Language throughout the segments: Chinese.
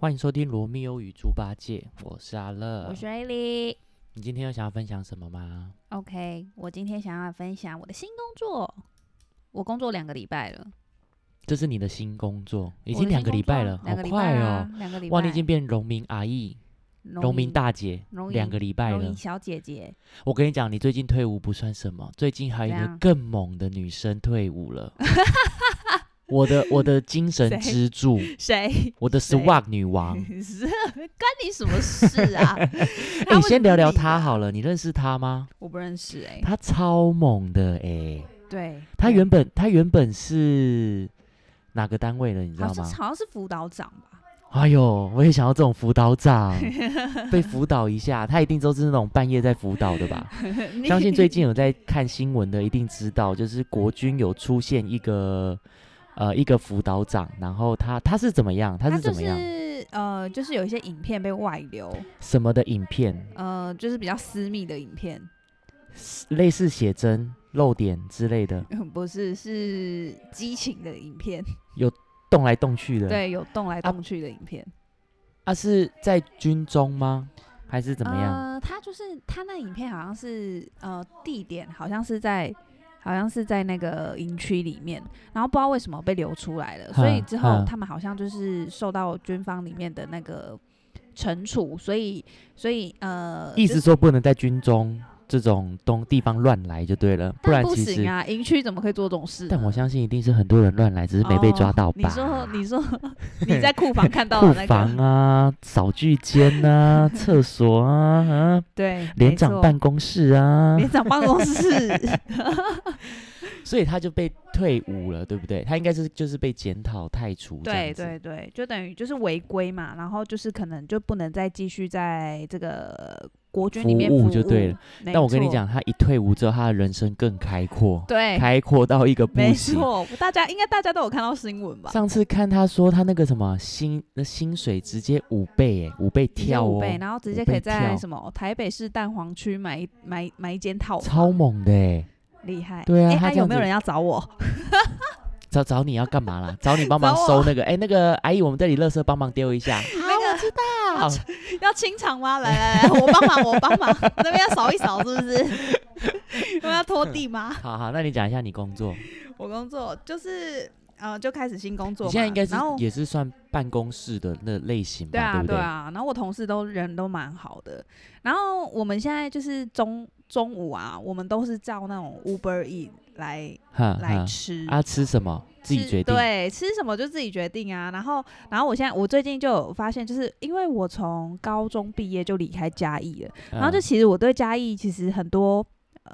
欢迎收听《罗密欧与猪八戒》，我是阿乐。我是艾莉。你今天有想要分享什么吗？OK，我今天想要分享我的新工作。我工作两个礼拜了，这是你的新工作，已已经两个礼拜了，好快哦！两个礼拜。哇，你已经变农民阿姨、农民大姐，两个礼拜了。小姐姐，我跟你讲，你最近退伍不算什么，最近还有一个更猛的女生退伍了。我的 我的精神支柱，谁？我的 SWAG 女王。是关你什么事啊？你先聊聊她好了，你认识她吗？我不认识哎、她超猛的哎、对，她原本她原本是哪个单位的，你知道吗？好像是辅导长吧？哎呦，我也想要这种辅导长，被辅导一下。他一定都是那种半夜在辅导的吧？相信最近有在看新闻的，一定知道，就是国军有出现一个呃一个辅导长，然后他他是怎么样？他是怎么样？是呃，就是有一些影片被外流，什么的影片？呃，就是比较私密的影片，类似写真、露点之类的，不是是激情的影片，有动来动去的。，对，有动来动去的影片。啊是在军中吗？还是怎么样？呃，他就是他那影片好像是呃地点好像是在好像是在那个营区里面，然后不知道为什么被流出来了，所以之后他们好像就是受到军方里面的那个惩处，所以所以呃，意思说不能在军中这种东地方乱来就对了，不然不行啊，营区怎么可以做这种事？但我相信一定是很多人乱来，只是没被抓到哦吧？你说，你说 你在库房看到库的那房，啊、扫具间啊、厕所啊、啊对，连长办公室啊，连长办公室，所以他就被退伍了，对不对？他应该是就是被检讨太除对。对对，就等于就是违规嘛，然后就是可能就不能再继续在这个国军里面服务务就对了。但我跟你错，讲，他一退伍之后，他的人生更开阔，对，开阔到一个不没行。错，大家应该大家都有看到新闻吧？上次看他说他那个什么薪那薪水直接五倍哎，五倍跳哦，五倍，然后直接可以在什么台北市蛋黄区买一买买一间套房，超猛的哎！厉害。对啊诶他有没有人要找我？找找你要干嘛啦？找你帮忙 收那个哎，那个阿姨，我们这里垃圾帮忙丢一下。那个知道，要清场吗？来来来，我帮忙，我帮忙，那边要扫一扫，是不是？我要拖地吗？好好，那你讲一下你工作。我工作就是呃，就开始新工作嘛。你现在应该是然后也是算办公室的那类型吧，对啊不对？啊，然后我同事都人都蛮好的。然后我们现在就是中中午啊，我们都是照那种 Uber E 来哈哈来吃。啊，吃什么自己决定。对，吃什么就自己决定啊。然后，然后我现在我最近就有发现，就是因为我从高中毕业就离开嘉义了，然后就嗯其实我对嘉义其实很多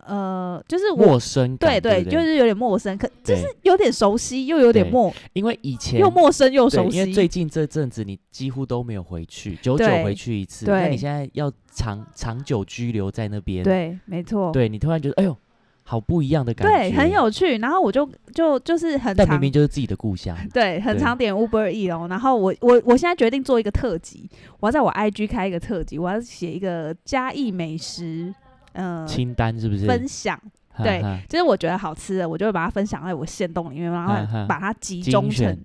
呃，就是陌生感，对对，就是有点陌生，可就是有点熟悉，又有点陌，因为以前又陌生又熟悉。因为最近这阵子你几乎都没有回去，久久回去一次。对那你现在要长长久居留在那边，对，没错，对你突然觉得哎呦，好不一样的感觉，对，很。有趣。然后我就就就是很常但明明就是自己的故乡，对，很对常点 Uber E 哦。然后我我我现在决定做一个特辑，我要在我 IG 开一个特辑，我要写一个嘉义美食，呃，清单是不是？分享。对就是我觉得好吃的，我就会把它分享在我线动里面，然后把它集中成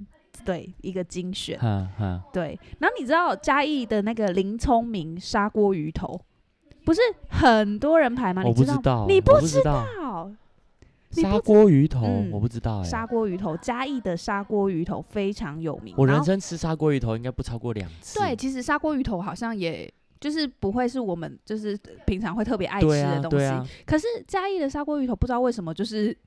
对一个精选。对，然后你知道嘉义的那个林聪明砂锅鱼头，不是很多人排吗？我你知道不知道，你不知道砂锅鱼头，嗯我不知道哎。砂锅鱼头，嘉义的砂锅鱼头非常有名。我人生吃砂锅鱼头应该不超过两次。对，其实砂锅鱼头好像也就是不会是我们就是平常会特别爱吃的东西。对啊，可是嘉义的砂锅鱼头不知道为什么就是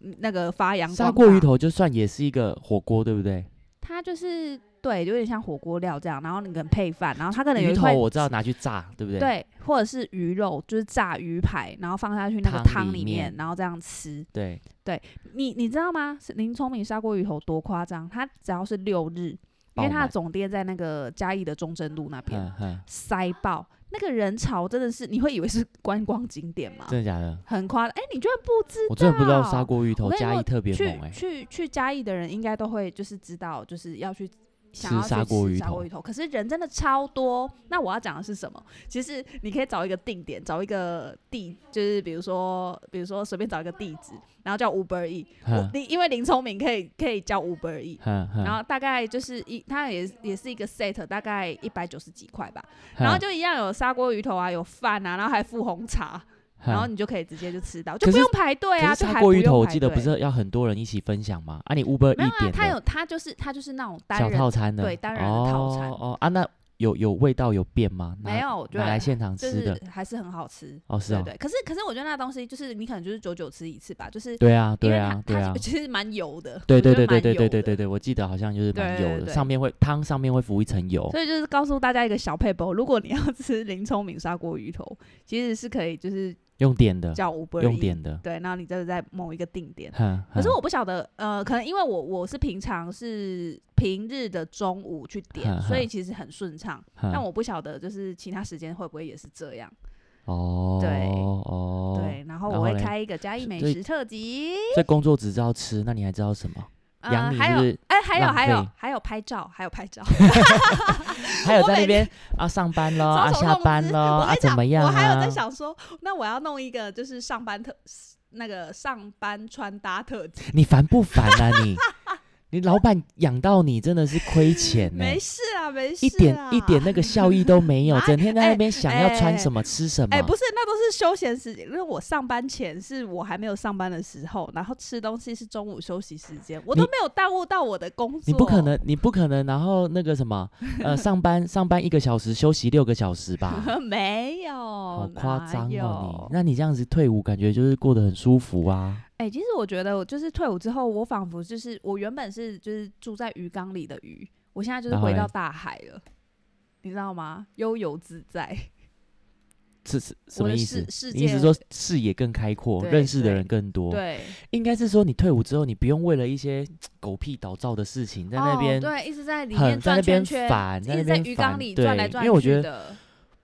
嗯那个发扬砂锅鱼头就算也是一个火锅，对不对？它就是对，有点像火锅料这样，然后你可能配饭，然后它可能有鱼头一块我知道拿去炸，对不对？对，或者是鱼肉，就是炸鱼排，然后放下去那个汤汤里里面面，然后这样吃。对对你你知道吗？是林聪明砂锅鱼头多夸张？它只要是六日，因为它的总店在那个嘉义的中正路那边，塞爆，那个人潮真的是，你会以为是观光景点吗？真的假的？很夸张。哎、你居然不知道？我真的不知道砂锅鱼头嘉义特别去猛哎。去去嘉义的人应该都会就是知道，就是要去想要去吃砂锅鱼头可是人真的超多。那我要讲的是什么？其实你可以找一个定点，找一个地，就是比如说，比如说随便找一个地址，然后叫 Uber E。你因为林聪明可以可以叫 Uber E，然后大概就是一，它也也是一个 set，大概一百九十几块吧。然后就一样有砂锅鱼头啊，有饭啊，然后还附红茶，然后你就可以直接就吃到，就不用排队啊，砂就还不用锅鱼头我记得不是要很多人一起分享吗？啊，你 Uber 一点的它有它就是它就是那种单小人套餐的，对单人的套餐哦哦啊，那有有味道有变吗？拿没有，我觉得拿来现场就吃的是还是很好吃。哦，是啊，对对，可是可是我觉得那东西就是你可能就是久久吃一次吧，就是对啊，对啊对啊，其实蛮油的，对对对对对对对对对，我记得好像就是蛮油的，上面会汤上面会浮一层油，所以就是告诉大家一个小配包，如果你要吃 林聪明砂锅鱼头，其实是可以就是用点的，叫 Uber 用点的，对，然后你就是在某一个定点。可是我不晓得，呃，可能因为我我是平常是平日的中午去点，哼所以其实很顺畅。但我不晓得，就是其他时间会不会也是这样？哦，对哦，对，然后我会开一个嘉义美食特辑，所以工作只知道吃，那你还知道什么？养呃，还有？哎，还有还有还有拍照，还有拍照。还有在那边啊上班喽，啊下班喽，啊怎么样我还有在啊？想说，那我要弄一个就是上班特那个上班穿搭特辑。你烦不烦啊你？你老板养到你真的是亏钱呢、没事啊，没事啊，一点一点那个效益都没有，哪 整天在那边想要穿哎什么吃什么。哎、不是，那都是休闲时间。因为我上班前是我还没有上班的时候，然后吃东西是中午休息时间，我都没有耽误到我的工作。你不可能，你不可能，然后那个什么，呃，上班上班一个小时，休息六个小时吧，没有，好夸张哦你。那你这样子退伍，感觉就是过得很舒服啊。哎、其实我觉得，我就是退伍之后，我仿佛就是我原本是就是住在鱼缸里的鱼，我现在就是回到大海了，你知道吗？悠游自在。是是什么意思世？界你意思说视野更开阔，认识的人更多？，对，应该是说你退伍之后，你不用为了一些狗屁倒灶的事情在那边哦、对，一直在里面转在那边圈圈，烦，一在那边直在鱼缸里转来对，转因为我觉得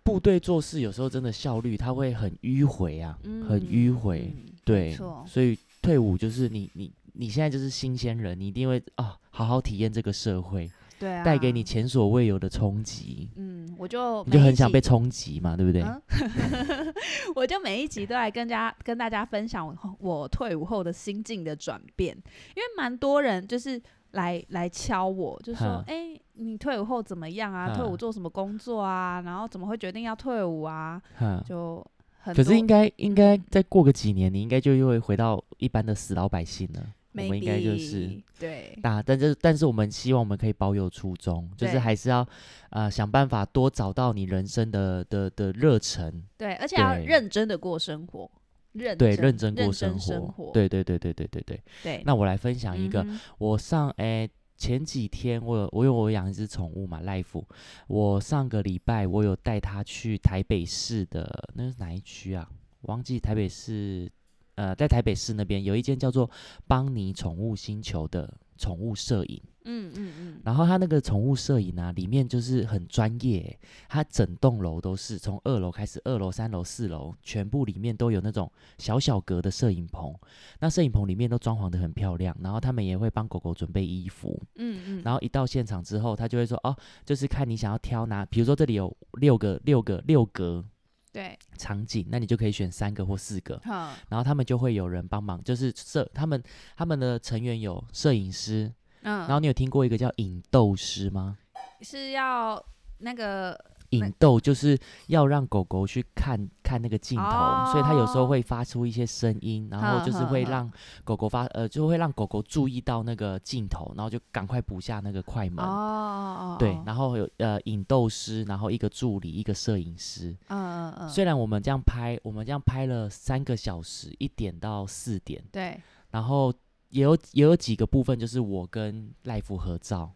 部队做事有时候真的效率，它会很迂回啊，很迂回。嗯对，所以退伍就是你你你现在就是新鲜人，你一定会啊好好体验这个社会，对啊，带给你前所未有的冲击，嗯，我就你就很想被冲击嘛，对不对？嗯 我就每一集都来跟家跟大家分享我我退伍后的心境的转变，因为蛮多人就是来来敲我，就说哈：“哎、你退伍后怎么样啊？退伍做什么工作啊？然后怎么会决定要退伍啊？”就很可是应该应该嗯。再过个几年，你应该就又会回到一般的死老百姓了。我们应该就是 maybe，对。大，但是但是我们希望我们可以保有初衷，就是对。还是要呃想办法多找到你人生的的的热忱，对，而且要对认真的过生活，认对，认真过生生。活，对对对对对对对。对。那我来分享一个，嗯哼。我上诶、前几天我有我因为我养一只宠物嘛，赖夫，我上个礼拜我有带它去台北市的那是哪一区啊？忘记台北市，呃，在台北市那边有一间叫做邦尼宠物星球的宠物摄影。嗯嗯嗯，然后他那个宠物摄影啊，里面就是很专业欸，它整栋楼都是从二楼开始，二楼、三楼、四楼，全部里面都有那种小小格的摄影棚。那摄影棚里面都装潢的很漂亮，然后他们也会帮狗狗准备衣服。嗯嗯，然后一到现场之后，他就会说哦，就是看你想要挑哪，比如说这里有六个、六个、六格对，场景，那你就可以选三个或四个。哈，然后他们就会有人帮忙，就是摄他们他们的成员有摄影师，嗯，然后你有听过一个叫引逗师吗？是要那个引逗就是要让狗狗去看看那个镜头，所以它有时候哦会发出一些声音，然后就是会让狗狗发呃，就会让狗狗注意到那个镜头，然后就赶快补下那个快门。哦，对，然后有呃引逗师，然后一个助理，一个摄影师。嗯嗯嗯，虽然我们这样拍，我们这样拍了三个小时，一点到四点，对，然后也有也有几个部分就是我跟赖夫合照，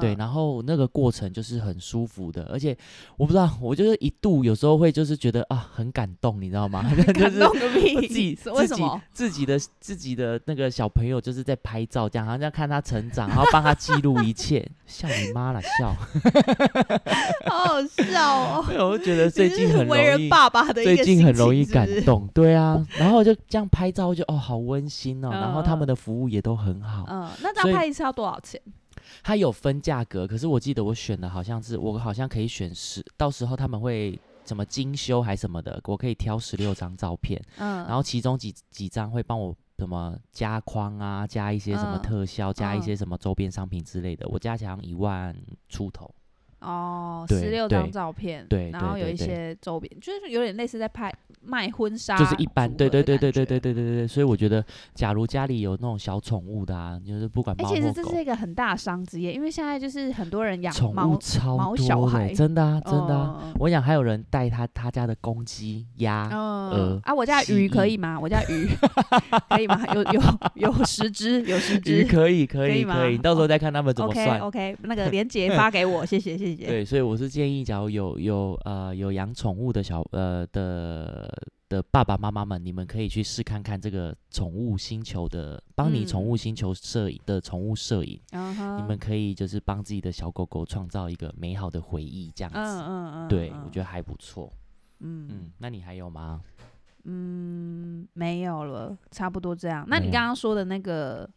对，然后那个过程就是很舒服的，而且我不知道，我就是一度有时候会就是觉得啊很感动，你知道吗？就感是动个屁，自己自己 为什么？自己的自己的那个小朋友就是在拍照，这样好像在看他成长，然后帮他记录一切，笑你妈了笑！好好笑哦，我就觉得最近很容易。爸爸的一最近很容易感动，对啊，然后就这样拍照，就哦好温馨哦，然后他嗯们的服务也都很好，嗯，那这样拍一次要多少钱？它有分价格，可是我记得我选的好像是我好像可以选十，到时候他们会怎么精修还什么的，我可以挑十六张照片，嗯，然后其中几几张会帮我什么加框啊，加一些什么嗯特效，加一嗯些什么周边商品之类的，我加起来一万出头。哦，对十六张照片，对然后有一些周边，就是有点类似在拍卖婚纱，就是一般，对对对对对对对。对对对，所以我觉得，假如家里有那种小宠物的啊，就是不管哎、猫其实这是，一个很大商机耶，因为现在就是很多人养宠物猫，超多真的啊，真的啊。嗯我想还有人带他他家的公鸡、鸭，嗯鹅啊，我家鱼可以吗？我家鱼 可以吗？有有有十只，有十鱼只。可以可可以可以，你到时候再看他们怎么 OK。OK，那个链接发给我，谢谢谢谢。对，所以我是建议，假如有有呃有养宠物的小呃的的爸爸妈妈们，你们可以去试看看这个宠物星球的，帮你宠嗯物星球摄影的宠物摄影，你们可以就是帮自己的小狗狗创造一个美好的回忆，这样子。嗯嗯嗯，对，嗯我觉得还不错。嗯嗯，那你还有吗？嗯没有了，差不多这样。那你刚刚说的那个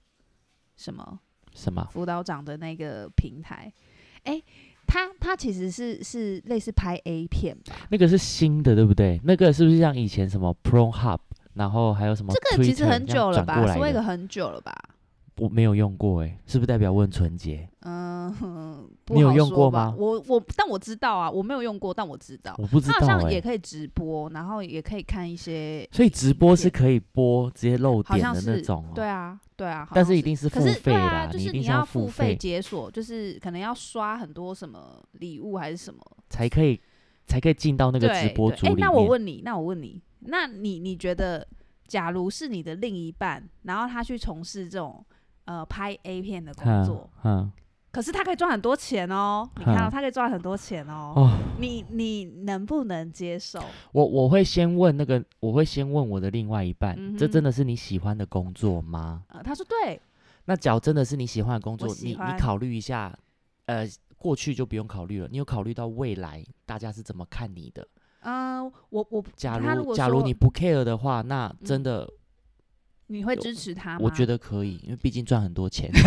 什么什么？辅导长的那个平台，哎、他他其实是是类似拍 A 片吧？那个是新的，对不对？那个是不是像以前什么 Pro Hub，然后还有什么这个其实很久了吧，转过来的？是那个很久了吧？我没有用过，哎，是不是代表问纯洁？嗯，不你有用过吗我我但我知道啊，我没有用过，但我知道。我不知它好道哎。像也可以直播，然后也可以看一些，所以直播是可以播直接露点的那种哦。对啊，对啊，好但是一定是付费对啊，啦，就是你要付费解锁，就是可能要刷很多什么礼物还是什么才可以才可以进到那个直播组里面。那我问你，那我问你，那你你觉得，假如是你的另一半，然后他去从事这种呃拍 A 片的工嗯作，嗯可是他可以赚很多钱哦，你看到嗯他可以赚很多钱哦，哦，你你能不能接受？我我会先问那个，我会先问我的另外一半，嗯这真的是你喜欢的工作吗？呃，他说对，那假如真的是你喜欢的工作，你你考虑一下，呃，过去就不用考虑了，你有考虑到未来大家是怎么看你的？嗯、我我假如如假如你不 care 的话，那真嗯的、你会支持他吗？我觉得可以，因为毕竟赚很多钱。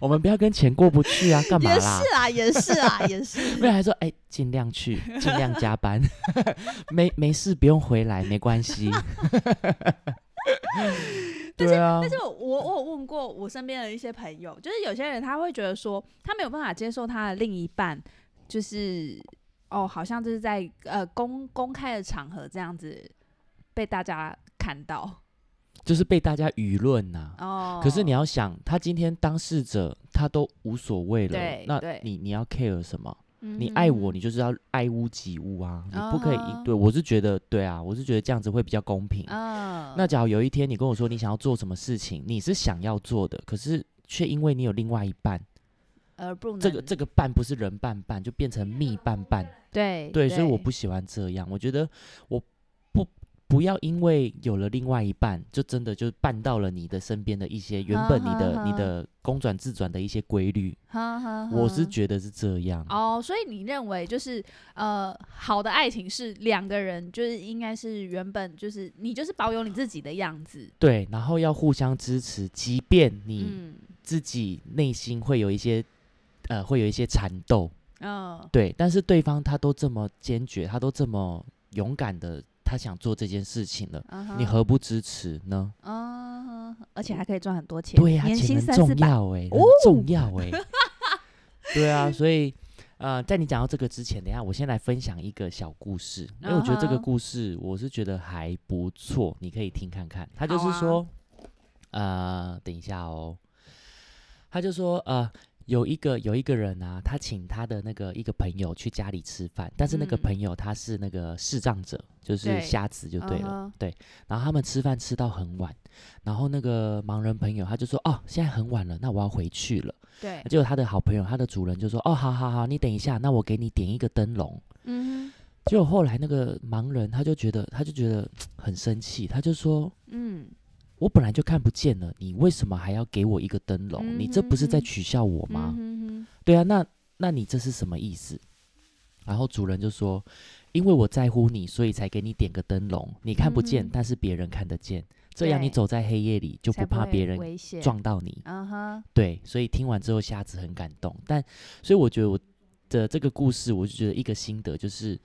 我们不要跟钱过不去啊，干嘛也是？啊，也是啊，也是。没有还说哎，尽量去，尽量加班，没没事不用回来，没关系。对啊，但是我我我有问过我身边的一些朋友，就是有些人他会觉得说，他没有办法接受他的另一半，就是哦，好像就是在呃公公开的场合这样子被大家看到就是被大家舆论呐、哦。可是你要想，他今天当事者他都无所谓了对，那你你要 care 什么？嗯你爱我，你就是要爱屋及乌啊，你不可以对我是觉得对啊，我是觉得这样子会比较公平。嗯，那假如有一天你跟我说你想要做什么事情，你是想要做的，可是却因为你有另外一半，而不能这个这个伴不是人伴伴，就变成蜜伴伴。对对，所以我不喜欢这样。我觉得我不不要因为有了另外一半，就真的就绊到了你的身边的一些原本你的你的公转自转的一些规律。呵呵我是觉得是这样。哦，所以你认为就是呃，好的爱情是两个人就是应该是原本就是你就是保有你自己的样子，对，然后要互相支持，即便你嗯。自己内心会有一些呃会有一些缠斗，嗯。对，但是对方他都这么坚决，他都这么勇敢的，他想做这件事情了，你何不支持呢？嗯，而且还可以赚很多钱，对呀、年薪钱很重三四百，要哎、重要哎、对啊，所以呃，在你讲到这个之前，等一下我先来分享一个小故事，因为我觉得这个故事我是觉得还不错，你可以听看看。他就是说，呃，等一下哦，他就说呃。有一个有一个人啊，他请他的那个一个朋友去家里吃饭，但是那个嗯朋友他是那个视障者，就是瞎子就对了。嗯哼然后他们吃饭吃到很晚，然后那个盲人朋友他就说：“哦，现在很晚了，那我要回去了。”对，结果他的好朋友，他的主人就说：“哦，好好好，你等一下，那我给你点一个灯笼。嗯”结果后来那个盲人他就觉得，他就觉得很生气，他就说嗯，：“我本来就看不见了，你为什么还要给我一个灯笼？你这不是在取笑我吗？”嗯对啊，那那你这是什么意思？然后主人就说：“因为我在乎你，所以才给你点个灯笼。你看不见，嗯但是别人看得见。这样你走在黑夜里就不怕别人。撞到你。对，所以听完之后，瞎子很感动。但所以我觉得我的这个故事，我就觉得一个心得就是，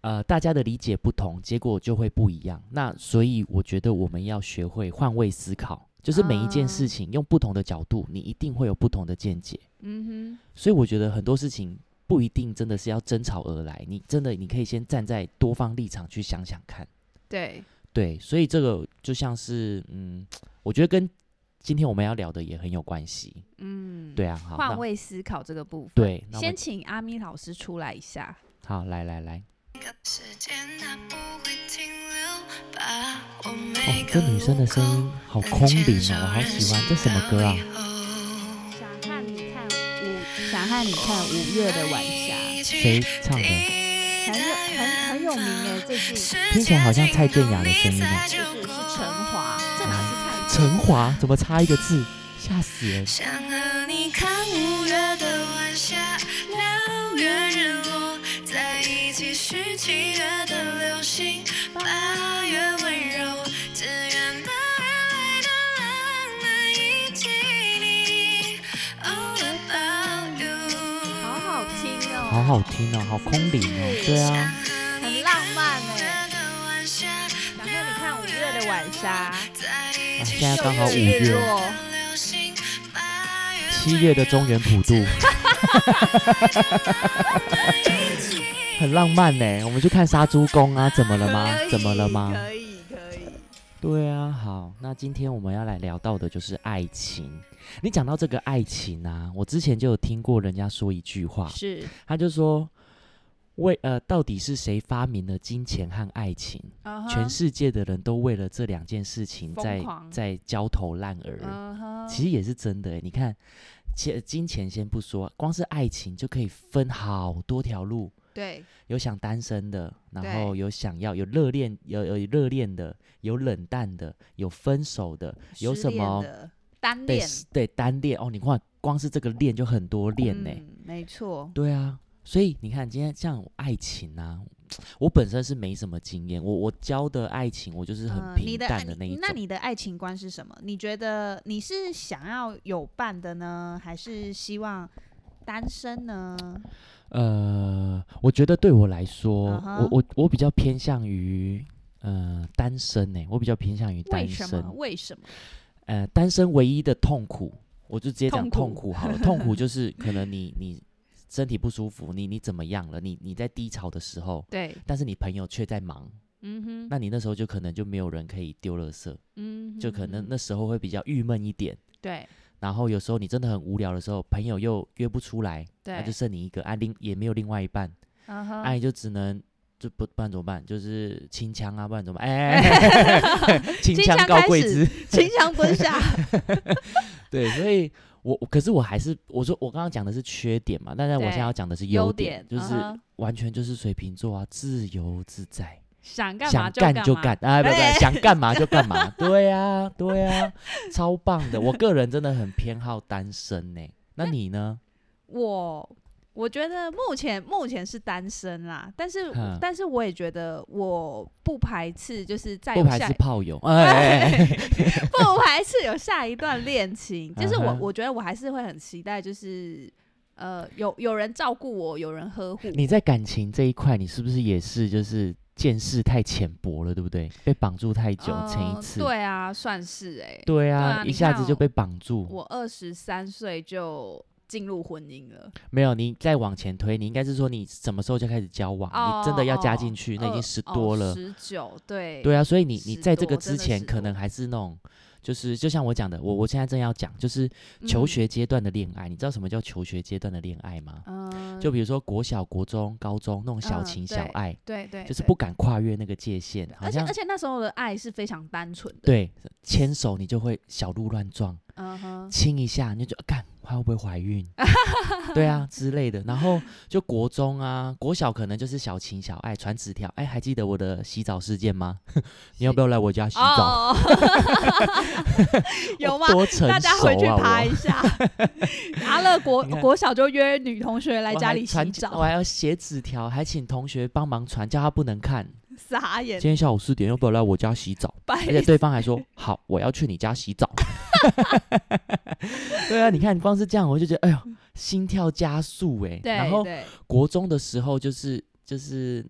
呃，大家的理解不同，结果就会不一样。那所以我觉得我们要学会换位思考，就是每一件事啊情用不同的角度，你一定会有不同的见解。嗯哼所以我觉得很多事情不一定真的是要争吵而来，你真的你可以先站在多方立场去想想看。对，对，所以这个就像是，嗯，我觉得跟今天我们要聊的也很有关系。嗯，对啊，好，换位思考这个部分，对先请阿咪老师出来一下。好，来来来，时间它不会停留，把我哦每，这个女生的声音好空灵哦，我好喜欢。这什么歌啊？想和你看五，想和你看五月的晚霞，谁唱的？很有很很有名哎，最近听起来好像蔡健雅的声音哦。不是是陈华，这哪是蔡健陈华怎么差一个字？吓死人！想和你看五月的晚霞，六月日落，在一起许七月的流星，八月温柔，只愿八月来的浪漫以及你。All about you，好好听哦，好好听哦，好空灵哦。对啊，很浪漫哎。想想和你看五月的晚霞，啊，现在刚好五六月。七月的中原普渡，很浪漫呢。我们去看杀猪工啊，怎么了吗怎么了吗？可以可以，对啊，好，那今天我们要来聊到的就是爱情。你讲到这个爱情啊，我之前就有听过人家说一句话，是他就说，为呃，到底是谁发明了金钱和爱情？全世界的人都为了这两件事情在在焦头烂额。其实也是真的诶，你看，钱金钱先不说，光是爱情就可以分好多条路。对有想单身的，然对后有想要有热恋，有有热恋的，有冷淡的，有分手的，有什么的单对恋对单恋哦？你看，光是这个恋就很多恋呢、嗯，没错，对啊，所以你看，今天像爱情啊，我本身是没什么经验，我我教的爱情，我就是很嗯，平淡的那一种。那你的爱情观是什么？你觉得你是想要有伴的呢，还是希望单身呢？呃，我觉得对我来说我我我比较偏向于呃单身呢、我比较偏向于单身什么？。为什么？呃，单身唯一的痛苦，我就直接讲痛痛苦苦好了。痛苦就是可能你你身体不舒服，你你怎么样了？你你在低潮的时候，对，但是你朋友却在忙，嗯哼，那你那时候就可能就没有人可以丢垃圾，嗯，就可能那时候会比较郁闷一点。对然后有时候你真的很无聊的时候，朋友又约不出来，那对就，剩你一个，啊，另也没有另外一半，那、你就只能。就不不然怎么办？就是清腔啊，不然怎么办？哎、哎清 清腔高贵之，清腔蹲下，对，所以我我可是我还是我说我刚刚讲的是缺点嘛，但是我现在要讲的是优优点，就是完全就是水瓶座啊，自由自在，想干嘛想就干就干，啊，不不哎不，想干嘛就干嘛，对呀对呀，超棒的。我个人真的很偏好单身呢，那你呢？我我觉得目前目前是单身啦，但是哼但是我也觉得我不排斥，就是在不排斥炮友，哎哎哎哎。不排斥有下一段恋情，就是我我觉得我还是会很期待，就是呃有有人照顾我，有人呵护。你在感情这一块，你是不是也是就是见识太浅薄了，对不对？被绑住太久，前一呃次，对啊，算是哎、对啊，啊一下子就被绑住。我二十三岁就进入婚姻了，没有，你再往前推，你应该是说你什么时候就开始交往？哦你真的要加哦进去，那已经十多了。十九、对对啊，所以你你在这个之前，可能还是那种，就是就像我讲的，我我现在正要讲，就是求嗯学阶段的恋爱。你知道什么叫求学阶段的恋爱吗？嗯，就比如说国小、国中、高中那种小嗯情小对爱，对对，对就是不，敢跨越那个界限，好像而且而且那时候的爱是非常单纯的，，对牵手你就会小鹿乱撞，嗯哼，亲一下你就干，她会不会怀孕？对啊之类的。然后就国中啊，国小可能就是小情小爱，传纸条。哎，还记得我的洗澡事件吗？你要不要来我家洗澡？哦，有我吗？多成熟啊！大家回去我爬一下。阿乐国国小就约女同学来家里洗澡我澡，还要写纸条，还请同学帮忙传，叫他不能看。傻眼今，天下午四点要不要来我家洗澡？而且对方还说好，我要去你家洗澡。对啊，你看光是这样，我就觉得哎呦，心跳加速哎。对然后对国中的时候就是就是。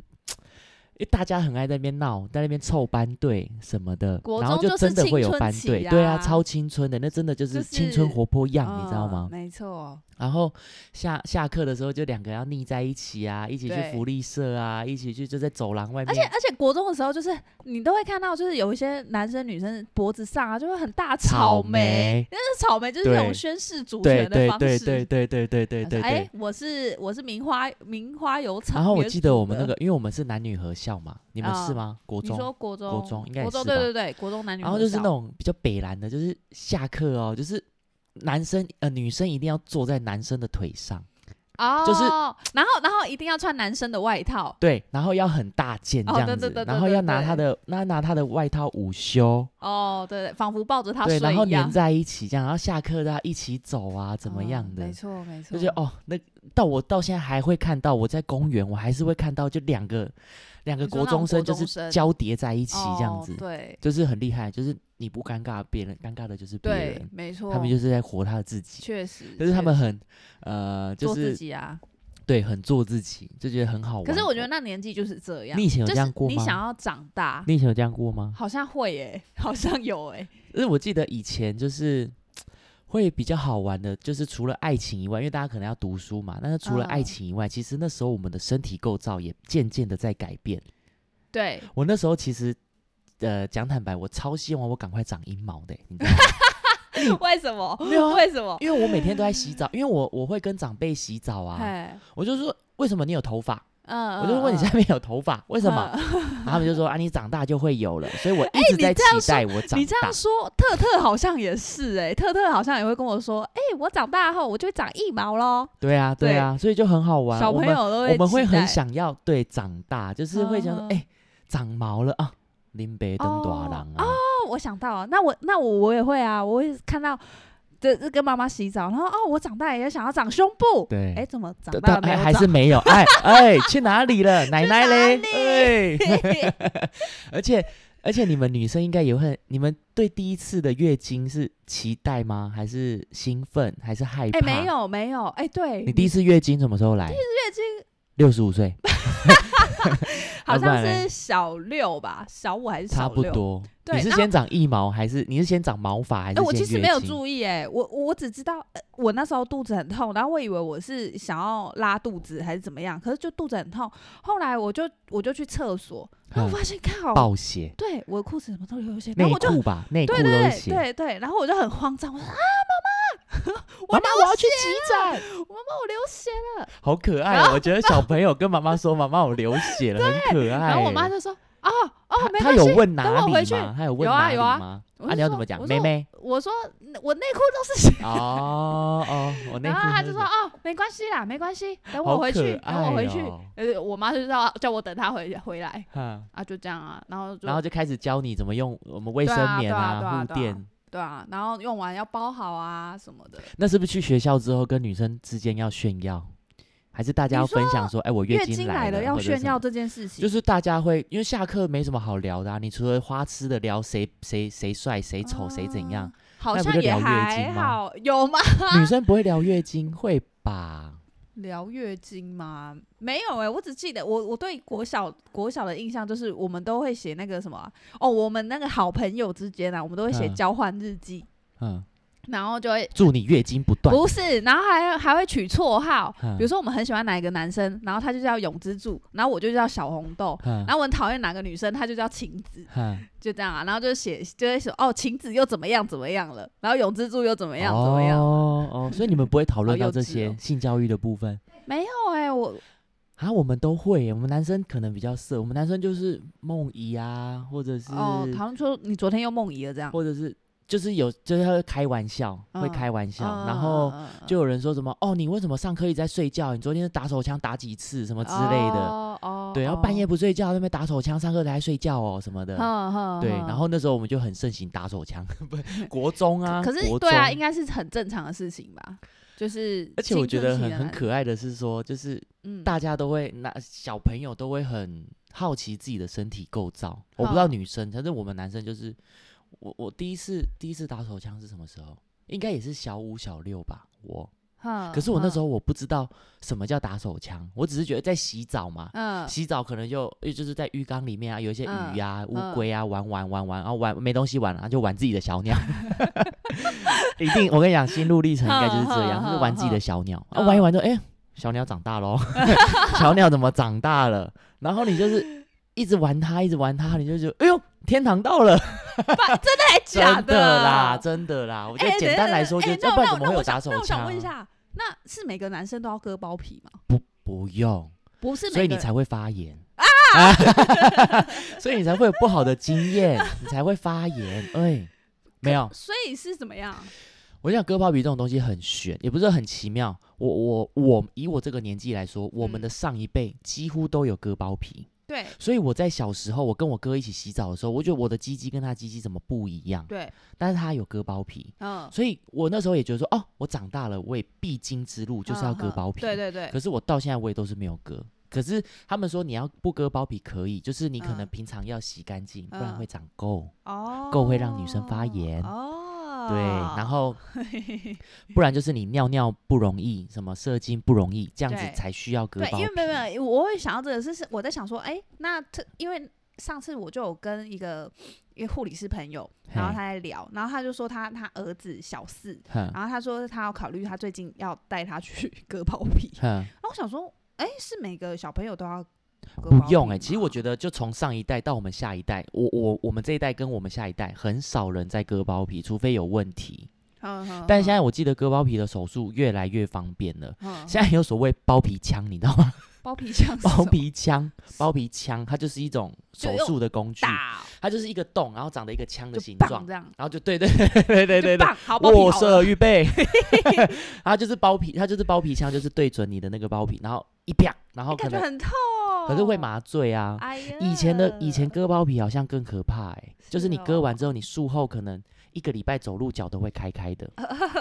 因为大家很爱在那边闹，在那边凑班队什么的，然后就是真的会有班队，对啊，啊超青春的，那真的就就是青春活泼样，你知道嗯吗？没错，然后下下课的时候，就两个要腻在一起啊，一起去福利社啊，一起去就在走廊外面。而且而且国中的时候，就是你都会看到，就是有一些男生女生脖子上啊，就会很大草莓，莓，但是草莓就是对那种宣示主对权的方对对式。对对对对对对哎。，我是我是名花名花有草。然后我记得我们那个，因为我们是男女合校嘛，你们是啊吗？国你中，说国中国中应该也国中是吧对对对，国中男女然后就是那种比较北蓝的，就是下课哦，就是男生呃女生一定要坐在男生的腿上，哦，就是然后然后一定要穿男生的外套。对，然后要很大件这哦样子，对对对对然后要拿他的那拿他的外套午休，哦，对对，仿佛抱着他对，睡然后黏，在一起这样，然后下课大家一起走啊，怎么样的。嗯没？错没错，就是哦，那到我到现在还会看到，我在公园我还是会看到，就两个两个国中生就是交叠在一起这样哦子，对。就是很厉害，就是你不尴尬，别人尴尬的就是别人，，没错，他们就是在活他的自己，确实，就是他们很呃，就做自是己啊。对，很做自己，就觉得很好玩。可是我觉得那年纪就是这样。你以前有这样过吗你想要长大，你以前有这样过吗？好像会耶，好像有哎。因 为我记得以前就是会比较好玩的，就是除了爱情以外，因为大家可能要读书嘛，但是除了爱嗯情以外，其实那时候我们的身体构造也渐渐的在改变。对，我那时候其实，呃，讲坦白，我超希望我赶快长阴毛的，你知道吗？为什么？没有啊为什么？因为我每天都在洗澡，因为我我会跟长辈洗澡啊，哎，我就说为什么你有头发？嗯，我就问你下面有头发，为什么？嗯？然后他们就说啊，你长大就会有了，所以我一哎直在期待我长大你这样。说，特特好像也是哎，特特好像也会跟我说，哎，我长大后我就会长一毛喽。对啊，对啊，所以就很好玩。小朋友都会我们会很想要对长大，就是会想说，嗯哎、长毛了啊，林北登大郎啊，哦，我想到了，那我那我我也会啊，我会看到。这这跟妈妈洗澡，然后哦，我长大也想要长胸部，对哎，怎么长但大了没有长还还是没有，哎 哎，去哪里了？奶奶嘞？哪哎，而且而且你们女生应该也会很，你们对第一次的月经是期待吗？还是兴奋？还是害怕？哎，没。有没有，哎，对，你第一次月经什么时候来？第一次月经六十五岁，好像是小六吧，小五还是差小六？不多。对然后你是先长一毛，还是你是先长毛发，还是哎、我其实没有注意、哎，我我只知道、呃我那时候肚子很痛，然后我以为我是想要拉肚子还是怎么样，可是就肚子很痛。后来我就我就去厕所，然后我嗯发现靠，暴血，对我的裤子怎么都流血，然内后我就裤吧，内裤对对对都是血。对对，然后我就很慌张，我说啊，妈妈，我妈妈，流我要去血急诊，妈妈我流血了，好可爱哦！我觉得小朋友跟妈妈说：“妈妈，我流血了，很可爱。”然后我妈就说哦哦，没他关系，有问哪等我回去里吗？他有问哪里有啊有啊吗？啊，你要怎么讲？妹妹我说我内裤都是血。哦哦，我内裤然后他就说哦，没关系啦，没关系，等我回去，可等我回去哦。呃，我妈就叫叫我等他回回来啊，就这样啊，然后就然后就开始教你怎么用我们卫生棉啊护垫。对啊，然后用完要包好啊什么的。那是不是去学校之后跟女生之间要炫耀，还是大家要分享说：“哎，我月经来了，要炫耀这件事情，就是大家会，因为下课没什么好聊的啊。你除了花痴的聊谁谁谁帅谁丑谁怎样，好像也那不就聊月有吗？女生不会聊月经，会吧？聊月经吗？没有哎、我只记得我我对国小国小的印象就是我们都会写那个什么啊哦，我们那个好朋友之间啊，我们都会写嗯。交换日记，嗯，然后就会祝你月经不断。不是，然后还还会取绰号，嗯。比如说我们很喜欢哪一个男生，然后他就叫永之助，然后我就叫小红豆，嗯。然后我很讨厌哪个女生，她就叫晴子，嗯。就这样啊，然后就写就会写哦，晴子又怎么样怎么样了，然后永之助又怎么样怎么样，哦哦，所以你们不会讨论好幼到这些哦性教育的部分？没有哎、我啊？我们都会耶，我们男生可能比较色，我们男生就是梦遗啊，或者是哦，好像说你昨天又梦遗了这样，或者是就是有就是他会开玩笑，会嗯开玩笑，嗯然后就有人说什么哦，你为什么上课一直在睡觉？你昨天打手枪打几次什么之类的？哦哦，对，然后半夜哦，不睡觉，在那边打手枪，上课还睡觉哦什么的。对，然后那时候我们就很盛行打手枪，不，国中啊，可是国对啊，应该是很正常的事情吧，就是而且我觉得很很，可爱的是说，就是嗯，大家都会，那小朋友都会很好奇自己的身体构造。我不知道嗯女生，但是我们男生就是，我我第一次第一次打手枪是什么时候？应该也是小五小六吧，我。可是我那时候我不知道什么叫打手枪，我只是觉得在洗澡嘛，嗯洗澡可能就就是在浴缸里面啊，有一些嗯鱼啊、乌嗯龟啊，玩玩玩玩，然后玩没东西玩了，就玩自己的小鸟。一定，我跟你讲，心路历程应该就是这样，就是玩自己的小鸟，啊，嗯玩一玩就哎、小鸟长大喽，小鸟怎么长大了？然后你就是一直玩它，一直玩它，你就觉得哎呦，天堂到了，真的还假真的啦，真的啦。我觉得哎简单来说，就哎是要不然那那我怎么会有打手想那我想？问一下，那是每个男生都要割包皮吗？不不用，不是所以你才会发炎啊，所以你才会有不好的经验，你才会发炎。哎，没有，所以是怎么样？我想割包皮这种东西很玄，也不是很奇妙。我我我以我这个年纪来说，我们嗯的上一辈几乎都有割包皮，对所以我在小时候，我跟我哥一起洗澡的时候，我觉得我的鸡鸡跟他鸡鸡怎么不一样，对，但是他有割包皮。嗯，所以我那时候也觉得说，哦，我长大了，我也必经之路就是要割包皮。对对对可，是我到现在我也都是没有割。可是他们说你要不割包皮可以，就是你可能嗯平常要洗干净，不然嗯会长垢。哦，垢会让女生发炎哦，对，然后 不然就是你尿尿不容易，什么射精不容易，这样子对。才需要割对，包皮。因为没有没有，我会想到这个是是我在想说，哎，那特因为上次我就有跟一个一个护理师朋友，然后嘿他在聊，然后他就说他他儿子小四，哼。然后他说他要考虑他最近要带他去 割包皮，哼，然后我想说，哎，是每个小朋友都要割不用哎、哎，其实我觉得就从上一代到我们下一代，我我我们这一代跟我们下一代很少人在割包皮，除非有问题。得但现在我记得割包皮的手术越来越方便了，在现在有所谓包皮枪，你知道吗？包皮枪包皮枪，包皮枪，它就是一种手术的工具，打它就是一个洞，然后长得一个枪的形状，这样，然后就对对 对对对对好包皮握好了射预备，然后就是包皮，它就是包皮枪，就是对准你的那个包皮，然后一啪，然后可能很痛，可是会。麻醉啊。哎，以前的以前割包皮好像更可怕哎、就是你割哦完之后，你术后可能一个礼拜走路脚都会开开的，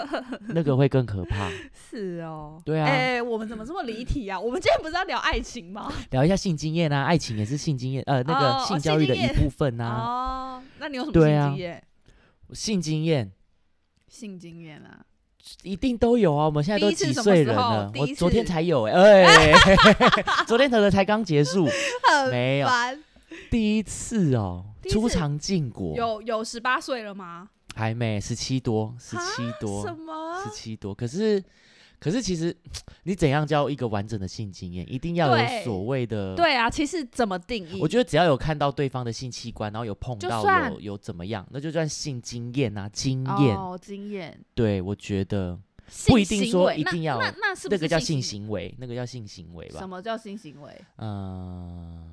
那个会更可怕。是哦，对啊哎，我们怎么这么离题啊？我们今天不是要聊爱情吗？聊一下性经验啊，爱情也是性经验，呃，那个哦性教育的一部分啊。哦，那你有什么性经验？性经验性经验啊？一定都有啊，我们现在都几岁人了？我昨天才有哎、哎，昨天可能才刚结束，很没有。第一次哦第，一次出场禁果，有有十八岁了吗？还没十七多，十七多什，么十？七多。可是，可是其实你怎样叫一个完整的性经验，一定要有所谓的。，对啊，其实怎么定义？我觉得只要有看到对方的性器官，然后有碰到有有怎么样，那就算性经验啊，经验。哦，经验对，我觉得不一定说一定要那那是不是那个叫性行行为，那个叫性行为吧什。么叫性行为？嗯，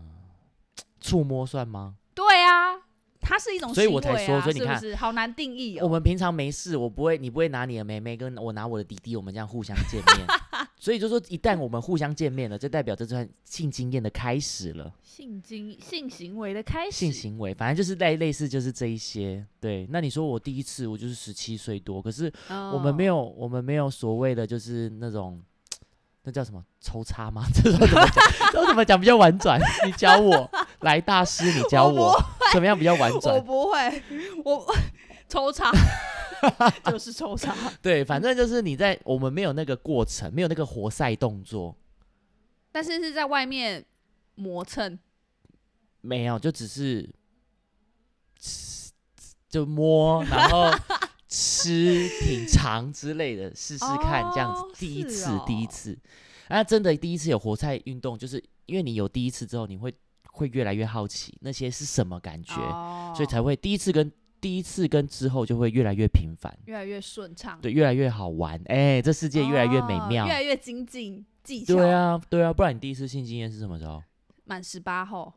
触摸算吗？对啊，它是一种所以我才说所以你看是不是好难定义哦。我们平常没事，我不会，你不会拿你的妹妹跟我拿我的弟弟，我们这样互相见面。所以就说，一旦我们互相见面了，就代表这段性经验的开始了，性经性行为的开始，性行为，反正就是类类似就是这一些。对，那你说我第一次我就是十七岁多，可是我们没有有，我们没有所谓的就是那种。那叫什么抽插吗？这种怎么讲？这种怎么讲比较婉转？你教我，来大师，你教我我怎么样比较完整我？不会，我 抽查 就是抽查，对，反正就是你在我们没有那个过程，没有那个活塞动作，但是是在外面磨蹭，没有，就只是吃就摸，然后吃、品尝之类的，试试看这样子。哦第一是次，第一哦次，啊，真的第一次有活塞运动，就是因为你有第一次之后，你会会越来越好奇那些是什么感觉，哦所以才会第一次跟第一次跟之后就会越来越频繁，越来越顺畅，对，越来越好玩。哎、这世界越来越美妙。哦越来越精进技巧。对，啊，对啊，不然你第一次性经验是什么时候？满十八后，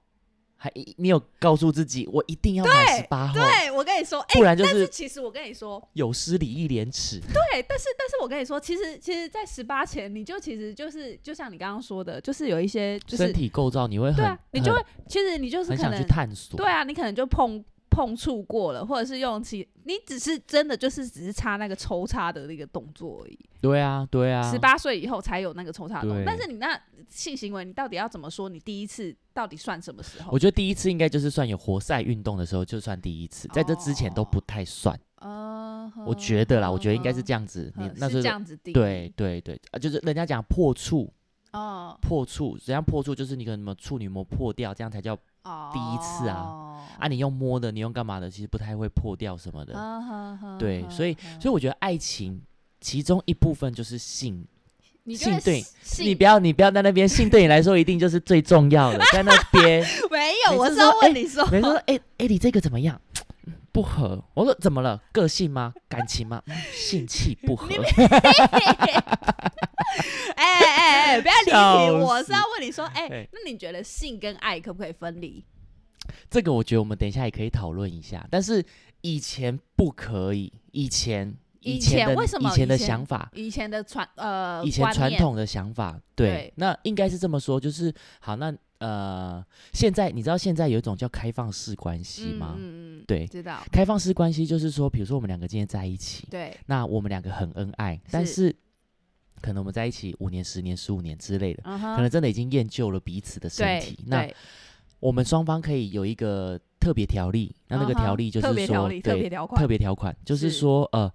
还你有告诉自己，我一定要买十八号，对我跟你说，哎、不然就但是是其实我跟你说，有失礼义廉耻。对，但是但是我跟你说，其实其实，在十八前，你就其实就是就像你刚刚说的，就是有一些就是身体构造你会很对啊，你就会其实你就是很想去可能探索。对啊，你可能就碰碰触过了，或者是用其，你只是真的就是只是插那个抽插的那个动作而已。对啊，对啊，十八岁以后才有那个抽插动作，但是你那性行为，你到底要怎么说？你第一次到底算什么时候？我觉得第一次应该就是算有活塞运动的时候，就算第一次，在这之前都不太算。呃，我觉得啦，我觉得应该是这样，样子。你嗯那时候是这样子定对对对啊，就是人家讲破处，哦。破处，怎样破处？就是你可能什么处女膜破掉，这样才叫哦，第一次啊。哦。啊。你用摸的，你用干嘛的，其实不太会破掉什么的。对，呵所以呵所以我觉得爱情其中一部分就是性，性对性你不要你不要在那边性对你来说一定就是最重要的，在那边。没有，我是要问你说，每次说哎哎你这个怎么样？不合，我说怎么了？个性吗？感情吗？嗯性气不合。哎哎哎，不要离笑题，我是要问你说，哎哎，那你觉得性跟爱可不可以分离？这个我觉得我们等一下也可以讨论一下，但是以前不可以，以前以前为什么以前的想法，以前的传呃，以前传统的想法，对，对那应该是这么说，就是好，那呃，现在你知道现在有一种叫开放式关系吗？嗯嗯嗯，对，知道，开放式关系就是说，比如说我们两个今天在一起，对，那我们两个很恩爱，但是是可能我们在一起五年、十年、十五年之类的，可能真的已经厌旧了彼此的身体，那我们双方可以有一个特别条例，那那个条例就是说，例特别对，条款特别条款就是是说，呃，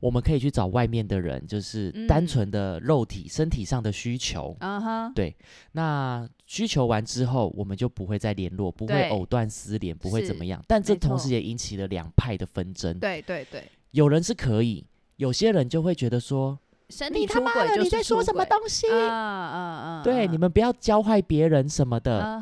我们可以去找外面的人，就是单嗯纯的肉体、身体上的需求。嗯哼，对，那需求完之后，我们就不会再联络，不会藕断丝连，不会怎是么样。但这同时也引起了两派的纷争。对对对，有人是可以，有些人就会觉得说，身你体出轨他妈的你在说什么东西？啊啊啊，对，你们不要教坏别人什么的。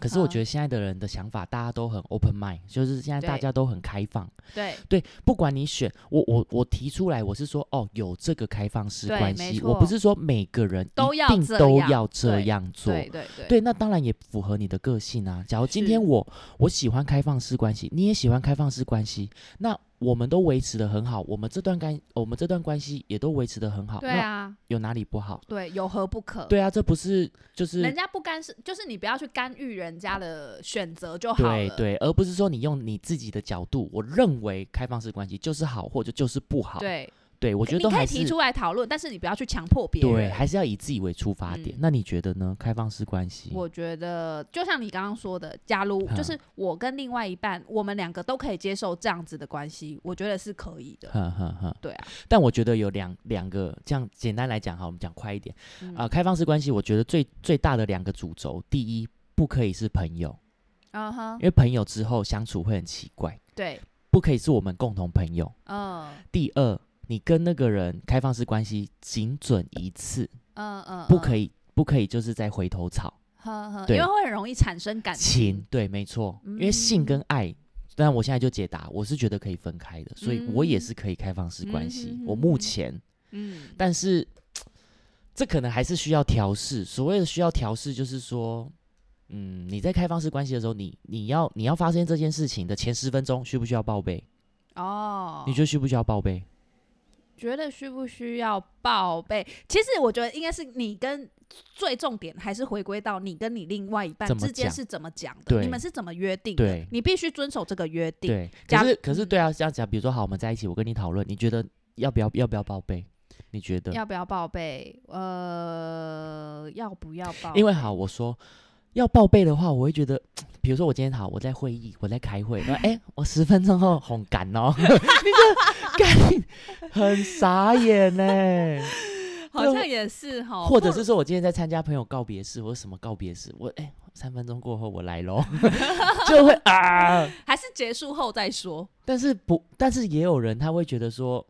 可是我觉得得现在的人的想法，大家都很 open mind，就是现在大家都很开放。对对，不管你选我，我我提出来，我是说，哦，有这个开放式关系，我不是说每个人都要一定都要这样做。对对对对，那当然也符合你的个性啊。假如今天我我喜欢开放式关系，你也喜欢开放式关系，那我们都维持的很好，我们这段关我们这段关系也都维持的很好，对啊，有哪里不好？对，有何不可？对啊，这不是就是人家不干涉，就是你不要去干预人家的选择就好了。对对，而不是说你用你自己的角度，我认为开放式关系就是好，或者就是不好。对，对，我觉得你都还是可以提出来讨论，但是你不要去强迫别人。对，还是要以自己为出发点。嗯那你觉得呢？开放式关系？我觉得，就像你刚刚说的，假如就是我跟另外一半，我们两个都可以接受这样子的关系，我觉得是可以的。哼哼哼。对啊，但我觉得有两两个，这样简单来讲哈，我们讲快一点嗯啊、开放式关系，我觉得最最大的两个主轴，第一，不可以是朋友，嗯哼因，为朋友之后相处会很奇怪，对，不可以是我们共同朋友。嗯第二，你跟那个人开放式关系仅准一次，嗯嗯，不可以，不可以就是在回头草。呵呵，对因为会很容易产生感情，对，没错，因为性跟爱，当然我现在就解答，我是觉得可以分开的，所以我也嗯是可以开放式关系。嗯我目前，嗯，但是 这可能还是需要调试。所谓的需要调试，就是说，嗯，你在开放式关系的时候，你你要你要发生这件事情的前十分钟，需不需要报备？哦，你觉得需不需要报备？觉得需不需要报备？其实我觉得应该是你跟最重点还是回归到你跟你另外一半之间是怎么讲的，你们是怎么约定的对，你必须遵守这个约定。对，可是可是嗯对啊，这样讲，比如说好，我们在一起，我跟你讨论，你觉得要不要要不要报备？你觉得？要不要报备？呃，要不要报？因为好，我说要报备的话，我会觉得，比如说我今天好，我在会议，我在开会，然后哎、我十分钟后红赶哦，你这干很傻眼呢。好像也是哈，或者是说我今天在参加朋友告别式或者什么告别式，我哎、三分钟过后我来喽，就会啊。还是结束后再说。但是不，但是也有人他会觉得说，